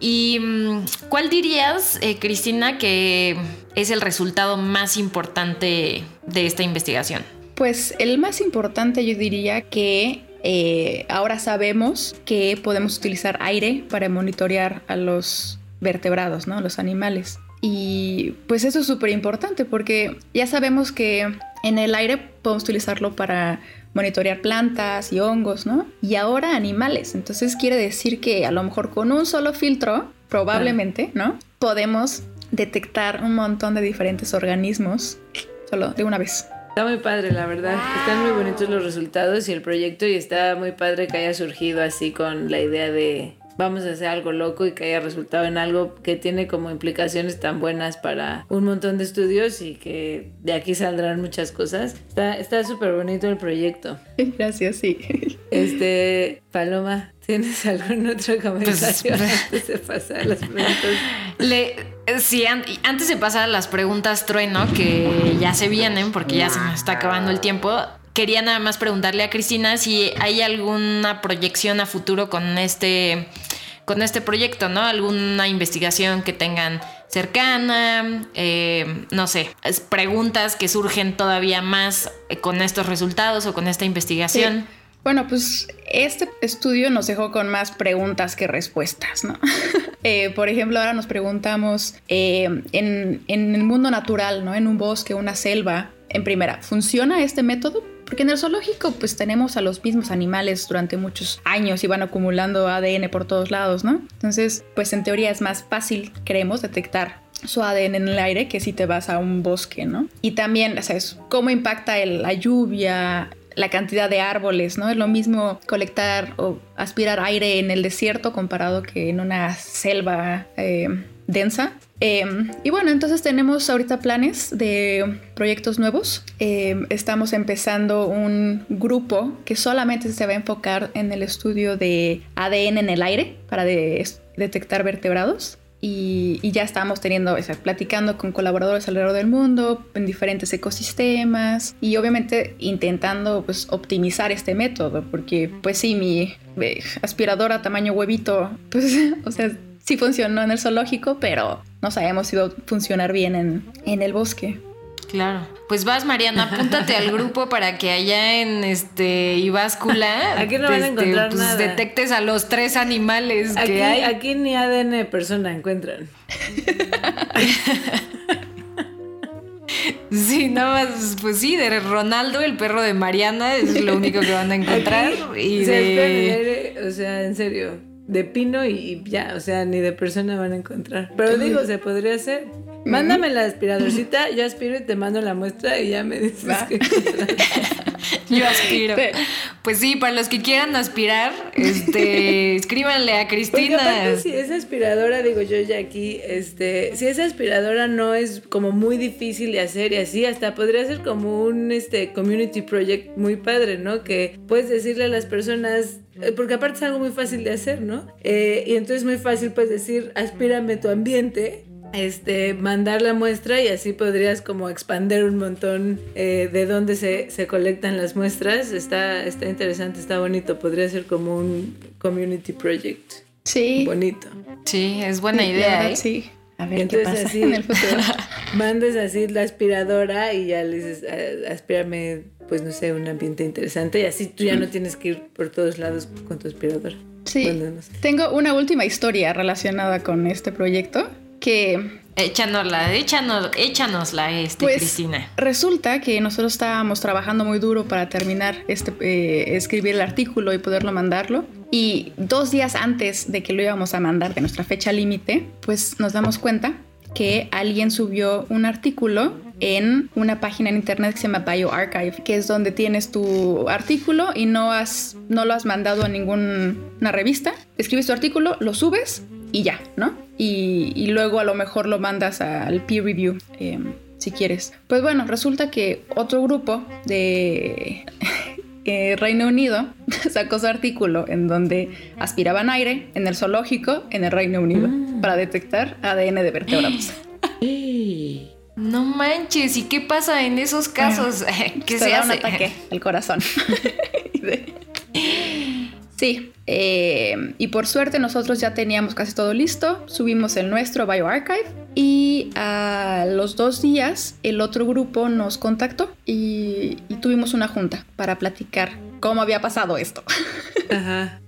¿y mm, cuál dirías, eh, Cristina, que es el resultado más importante de esta investigación? Pues el más importante yo diría que eh, ahora sabemos que podemos utilizar aire para monitorear a los vertebrados, ¿no? Los animales. Y pues eso es súper importante porque ya sabemos que en el aire podemos utilizarlo para monitorear plantas y hongos, ¿no? Y ahora animales. Entonces quiere decir que a lo mejor con un solo filtro, probablemente, ¿no? Podemos detectar un montón de diferentes organismos solo de una vez. Está muy padre, la verdad. Están muy bonitos los resultados y el proyecto y está muy padre que haya surgido así con la idea de vamos a hacer algo loco y que haya resultado en algo que tiene como implicaciones tan buenas para un montón de estudios y que de aquí saldrán muchas cosas. Está súper bonito el proyecto. *laughs* Gracias, sí. *laughs* Este, Paloma, ¿tienes algún otro comentario pues, antes de pasar las *laughs* preguntas? Le, sí, antes de pasar a las preguntas trueno, que ya se vienen porque ya se está acabando el tiempo, quería nada más preguntarle a Cristina si hay alguna proyección a futuro con este con este proyecto, ¿no? Alguna investigación que tengan cercana, eh, no sé, preguntas que surgen todavía más eh, con estos resultados o con esta investigación. Bueno, pues este estudio nos dejó con más preguntas que respuestas, ¿no? *laughs* Eh, por ejemplo, ahora nos preguntamos en, en, el mundo natural, ¿no? En un bosque, una selva, en primera, ¿funciona este método? Porque en el zoológico pues tenemos a los mismos animales durante muchos años y van acumulando ADN por todos lados, ¿no? Entonces, pues en teoría es más fácil, creemos, detectar su ADN en el aire que si te vas a un bosque, ¿no? Y también, ¿sabes? ¿Cómo impacta la lluvia, la cantidad de árboles, ¿no? Es lo mismo colectar o aspirar aire en el desierto comparado que en una selva eh, densa. Em, y bueno, entonces tenemos ahorita planes de proyectos nuevos. Em, estamos empezando un grupo que solamente se va a enfocar en el estudio de ADN en el aire para detectar vertebrados. Y, ya estamos teniendo, o sea, platicando con colaboradores alrededor del mundo, en diferentes ecosistemas y obviamente intentando pues optimizar este método, porque pues sí, mi eh, aspiradora tamaño huevito, *laughs* pues, o sea, sí funcionó en el zoológico, pero no sabemos si va a funcionar bien en, el bosque. Claro. Pues vas, Mariana, apúntate al grupo para que allá en este Ibáscula aquí no van a este, encontrar pues, detectes a los tres animales aquí, que hay. Aquí ni ADN persona encuentran. *laughs* Sí, nada más, pues sí, de Ronaldo, el perro de Mariana, es lo único que van a encontrar. y o sea, en serio, de pino y ya, o sea, ni de persona van a encontrar. Pero digo, se podría hacer. Mándame la aspiradorcita, yo aspiro y te mando la muestra y ya me dices que *laughs* Yo aspiro. Pues sí, para los que quieran aspirar, este, *laughs* escríbanle a Cristina. si esa aspiradora, digo yo ya aquí, este, si esa aspiradora no es como muy difícil de hacer y así, hasta podría ser como un este community project muy padre, ¿no? Que puedes decirle a las personas eh, porque aparte es algo muy fácil de hacer, ¿no? Eh, y entonces es muy fácil pues decir, aspírame tu ambiente este, mandar la muestra y así podrías como expander un montón eh, de dónde se, se, colectan las muestras. Está, está interesante, está bonito. Podría ser como un community project. Sí. Bonito. Sí, es buena idea. ¿eh? Sí. A ver qué pasa así, en el futuro. *laughs* mandes así la aspiradora y ya le dices, ah, aspírame, pues no sé, un ambiente interesante y así tú ya no tienes que ir por todos lados con tu aspiradora. Sí. Tengo una última historia relacionada con este proyecto que... Échanosla, échanos, échanosla, este, pues, Cristina. Resulta que nosotros estábamos trabajando muy duro para terminar este, eh, escribir el artículo y poderlo mandarlo. Y dos días antes de que lo íbamos a mandar, de nuestra fecha límite, pues nos damos cuenta que alguien subió un artículo en una página en internet que se llama BioArchive, que es donde tienes tu artículo y no, has, no lo has mandado a ninguna revista. Escribes tu artículo, lo subes y ya, ¿no? Y, luego a lo mejor lo mandas al peer review. Em, si quieres. Pues bueno, resulta que otro grupo de *laughs* eh, Reino Unido *laughs* sacó su artículo en donde aspiraban aire en el zoológico en el Reino Unido ah. para detectar ADN de vertebrados. *gasps* No manches, ¿y qué pasa en esos casos? *laughs* ¿Qué se, hace? un ataque al corazón. Sí, eh, y por suerte nosotros ya teníamos casi todo listo, subimos el nuestro BioArchive y a los dos días el otro grupo nos contactó y, y tuvimos una junta para platicar cómo había pasado esto. *laughs* Ajá.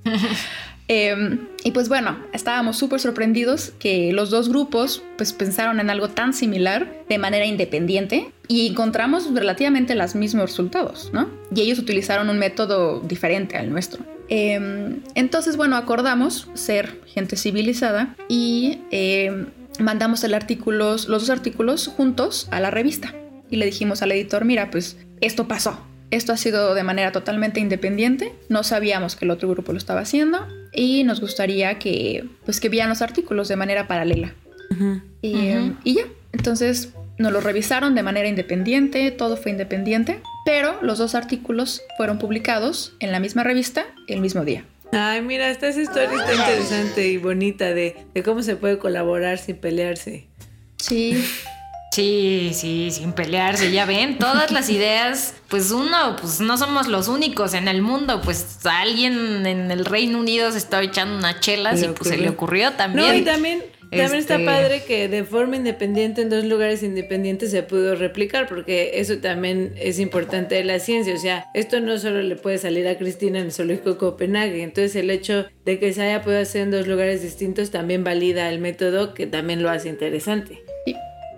Eh, y pues bueno, estábamos súper sorprendidos que los dos grupos pues pensaron en algo tan similar de manera independiente y encontramos relativamente los mismos resultados, ¿no? Y ellos utilizaron un método diferente al nuestro. Eh, entonces, bueno, acordamos ser gente civilizada y eh, mandamos el artículo, los dos artículos juntos a la revista. Y le dijimos al editor, mira, pues esto pasó, esto ha sido de manera totalmente independiente, no sabíamos que el otro grupo lo estaba haciendo y nos gustaría que, pues, que vieran los artículos de manera paralela. y, Ujú. y ya, entonces nos lo revisaron de manera independiente, todo fue independiente, pero los dos artículos fueron publicados en la misma revista el mismo día. Ay, mira, esta esa historia está interesante y bonita de, de cómo se puede colaborar sin pelearse. Sí, Sí, sí, sin pelearse, ya ven, todas las ideas, pues uno, pues no somos los únicos en el mundo, pues a alguien en el Reino Unido se estaba echando unas chelas y pues se le ocurrió también. No, y también, también está Este- padre que de forma independiente en dos lugares independientes se pudo replicar, porque eso también es importante de la ciencia. O sea, esto no solo le puede salir a Cristina en el Zoológico de Copenhague. Entonces, el hecho de que se haya podido hacer en dos lugares distintos también valida el método, que también lo hace interesante.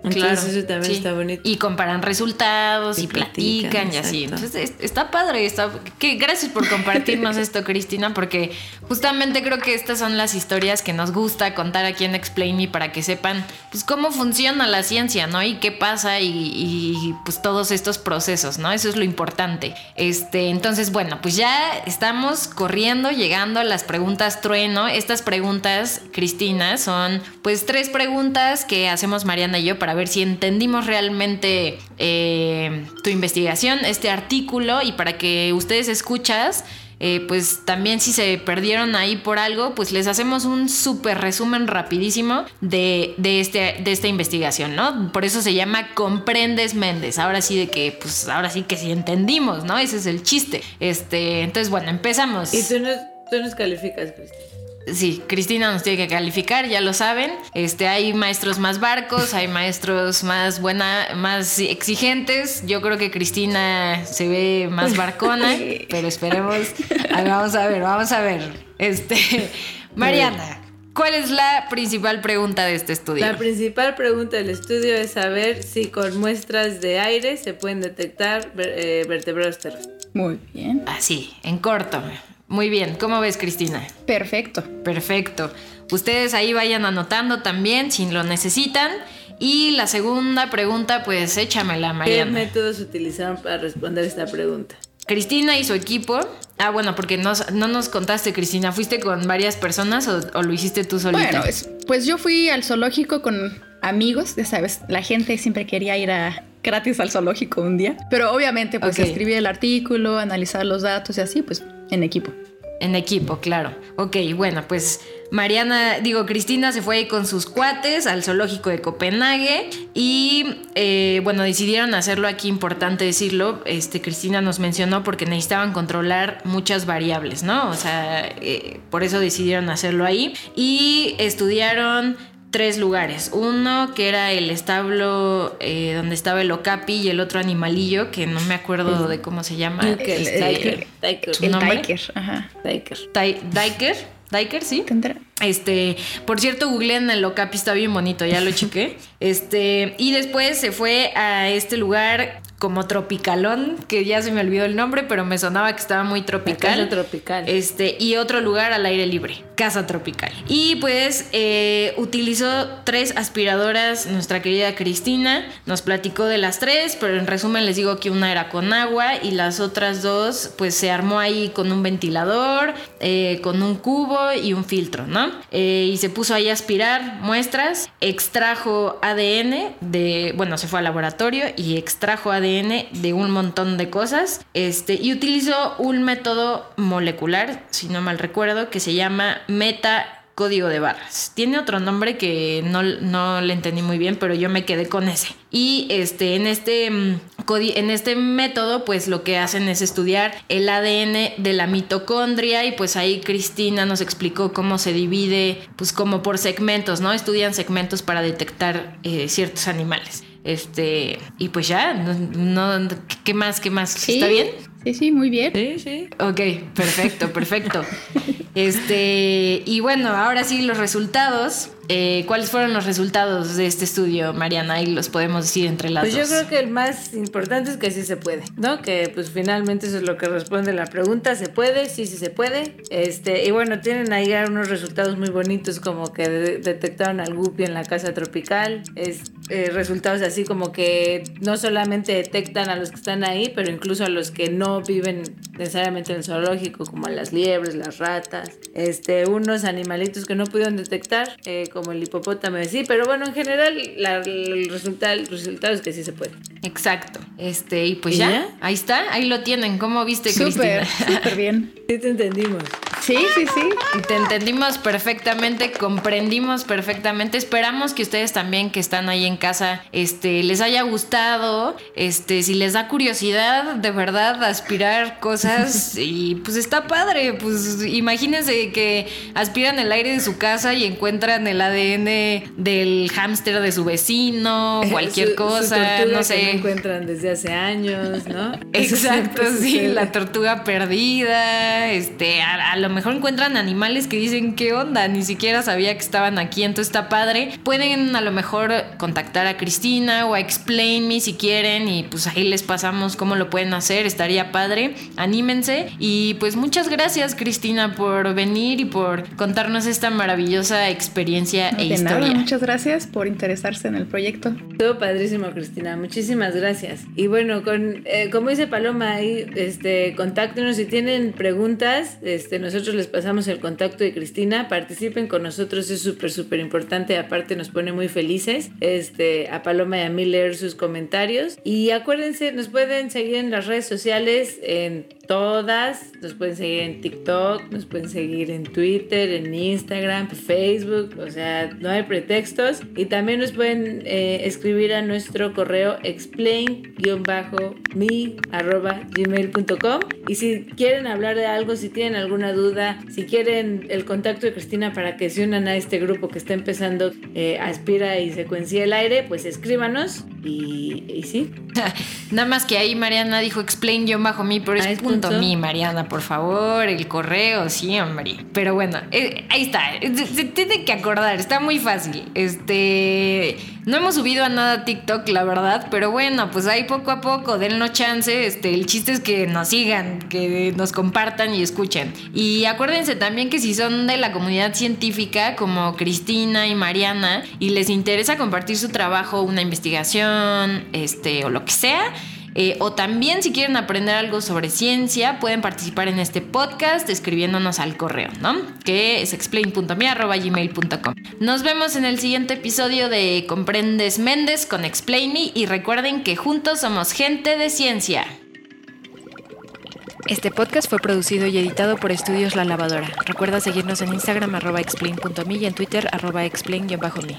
Entonces, Claro, eso también sí. está bonito. Y comparan resultados y, Y platican, platican, y así. exacto. Entonces es- está padre. Está, que, gracias por compartirnos *laughs* esto, Cristina, porque justamente creo que estas son las historias que nos gusta contar aquí en Explain Me para que sepan pues cómo funciona la ciencia, ¿no? Y qué pasa y, y, pues todos estos procesos, ¿no? Eso es lo importante. Este, entonces, bueno, pues ya estamos corriendo, llegando a las preguntas trueno. Estas preguntas, Cristina, son pues tres preguntas que hacemos Mariana y yo para ver si entendimos realmente eh, tu investigación, este artículo y para que ustedes escuchas. eh, pues también si se perdieron ahí por algo, pues les hacemos un súper resumen rapidísimo de, de, este, de esta investigación, ¿no? Por eso se llama Comprendes Méndez. Ahora sí de que, pues ahora sí que sí entendimos, ¿no? Ese es el chiste. Este, entonces, bueno, empezamos. Y tú nos, tú nos calificas, Cristina. Sí, Cristina nos tiene que calificar, ya lo saben. Este, hay maestros más barcos, hay maestros más buena, más exigentes. Yo creo que Cristina se ve más barcona, *laughs* pero esperemos. A ver, vamos a ver, vamos a ver. Este, *laughs* Mariana, ¿cuál es la principal pregunta de este estudio? La principal pregunta del estudio es saber si con muestras de aire se pueden detectar eh, vertebrados terrestres. Muy bien. Así, en corto. Muy bien, ¿cómo ves, Cristina? Perfecto. Perfecto. Ustedes ahí vayan anotando también si lo necesitan. Y la segunda pregunta, pues échamela, ¿Qué Mariana. métodos utilizaron para responder esta pregunta? Cristina y su equipo. Ah, bueno, porque no nos contaste, Cristina. ¿Fuiste con varias personas o, o lo hiciste tú solita? Bueno, es- pues yo fui al zoológico con amigos, ya sabes, la gente siempre quería ir a gratis al zoológico un día, pero obviamente pues escribir el artículo, analizar los datos y así, pues en equipo. En equipo, claro. Ok, bueno, pues Mariana, digo, Cristina se fue ahí con sus cuates al zoológico de Copenhague y eh, bueno, decidieron hacerlo aquí, importante decirlo, este, Cristina nos mencionó porque necesitaban controlar muchas variables, ¿no? O sea, eh, por eso decidieron hacerlo ahí y estudiaron tres lugares. Uno que era el establo eh, donde estaba el okapi y el otro animalillo que no me acuerdo de cómo se llama. El- Este, ¿Su El nombre? Tiger, ajá. Diker, Diker, sí. Tendrá. Este, por cierto, googleé en el Okapi, está bien bonito, ya lo *laughs* chequé. Este, y después se fue a este lugar como tropicalón, que ya se me olvidó el nombre, pero me sonaba que estaba muy La tropical. casa tropical. Este, y otro lugar al aire libre, casa tropical. Y pues eh, utilizó tres aspiradoras, nuestra querida Cristina nos platicó de las tres, pero en resumen les digo que una era con agua y las otras dos pues se armó ahí con un ventilador, eh, con un cubo y un filtro, ¿no? Eh, y se puso ahí a aspirar muestras, extrajo ADN de, bueno, se fue al laboratorio y extrajo ADN de un montón de cosas, este, y utilizó un método molecular, si no mal recuerdo, que se llama meta código de barras. Tiene otro nombre que no, no le entendí muy bien, pero yo me quedé con ese. Y este, en, este, mm, en este método, pues lo que hacen es estudiar el ADN de la mitocondria y pues ahí Cristina nos explicó cómo se divide, pues como por segmentos, ¿no? Estudian segmentos para detectar eh, ciertos animales. Este, y pues ya, no, ¿qué más? ¿Qué más? ¿Está bien? Sí, sí, muy bien. Sí, sí. Ok, perfecto, perfecto. *laughs* este, y bueno, ahora sí los resultados. Eh, ¿Cuáles fueron los resultados de este estudio, Mariana? Y los podemos decir entre las pues dos. Pues yo creo que el más importante es que sí se puede, ¿no? Que pues finalmente eso es lo que responde la pregunta. ¿Se puede? Sí, sí se puede. Este, y bueno, tienen ahí unos resultados muy bonitos como que detectaron al guppy en la casa tropical. Es, eh, resultados así como que no solamente detectan a los que están ahí, pero incluso a los que no viven necesariamente en el zoológico, como las liebres, las ratas, este, unos animalitos que no pudieron detectar, eh, como el hipopótamo, sí, pero bueno, en general el, resultado, el resultado es que sí se puede. Exacto. Este, y pues ya, ahí está, ahí lo tienen. ¿Cómo viste, súper, Cristina? Súper bien. *laughs* Sí te entendimos. Sí, sí, sí. Te entendimos perfectamente, comprendimos perfectamente. Esperamos que ustedes también que están ahí en casa, este, les haya gustado. Este, si les da curiosidad, de verdad, aspirar cosas *laughs* y pues está padre. Pues imagínense que aspiran el aire de su casa y encuentran el ADN del hámster de su vecino, cualquier cosa, no sé. Que encuentran desde hace años, ¿no? *laughs* Exacto, sí, la tortuga perdida, este, a, a lo mejor encuentran animales que dicen qué onda, ni siquiera sabía que estaban aquí, entonces está padre. Pueden a lo mejor contactar a Cristina o a Explain Me si quieren y pues ahí les pasamos cómo lo pueden hacer, estaría padre. Anímense y pues muchas gracias Cristina por venir y por contarnos esta maravillosa experiencia e historia. muchas gracias por interesarse en el proyecto. Todo padrísimo Cristina, muchísimas gracias. Y bueno, con eh, como dice Paloma ahí, este, contáctenos si tienen preguntas, este, nosotros les pasamos el contacto de Cristina, participen con nosotros, es súper, súper importante, aparte nos pone muy felices, este, a Paloma y a mí leer sus comentarios. Y acuérdense, nos pueden seguir en las redes sociales, en todas. Nos pueden seguir en TikTok, nos pueden seguir en Twitter, en Instagram, Facebook, o sea, no hay pretextos. Y también nos pueden eh, escribir a nuestro correo explain-me.gmail.com. Y si quieren hablar de algo, si tienen alguna duda, si quieren el contacto de Cristina para que se unan a este grupo que está empezando eh, Aspira y Secuencia el Aire, pues escríbanos y, y sí. *laughs* Nada más que ahí Mariana dijo explain-me, pero es ah, punto mi, Mariana, por favor, el correo, sí, hombre. Pero bueno, eh, ahí está. Se, tiene que acordar, está muy fácil. Este. No hemos subido a nada TikTok, la verdad, pero bueno, pues ahí poco a poco, denlo chance. Este, el chiste es que nos sigan, que nos compartan y escuchen. Y acuérdense también que si son de la comunidad científica, como Cristina y Mariana, y les interesa compartir su trabajo, una investigación, este, o lo que sea eh, o también si quieren aprender algo sobre ciencia, pueden participar en este podcast escribiéndonos al correo, ¿no? Que es explain.me.gmail.com. Nos vemos en el siguiente episodio de Comprendes Méndez con Explain Me y recuerden que juntos somos gente de ciencia. Este podcast fue producido y editado por Estudios La Lavadora. Recuerda seguirnos en Instagram arroba explain.me y en Twitter arroba explain-me.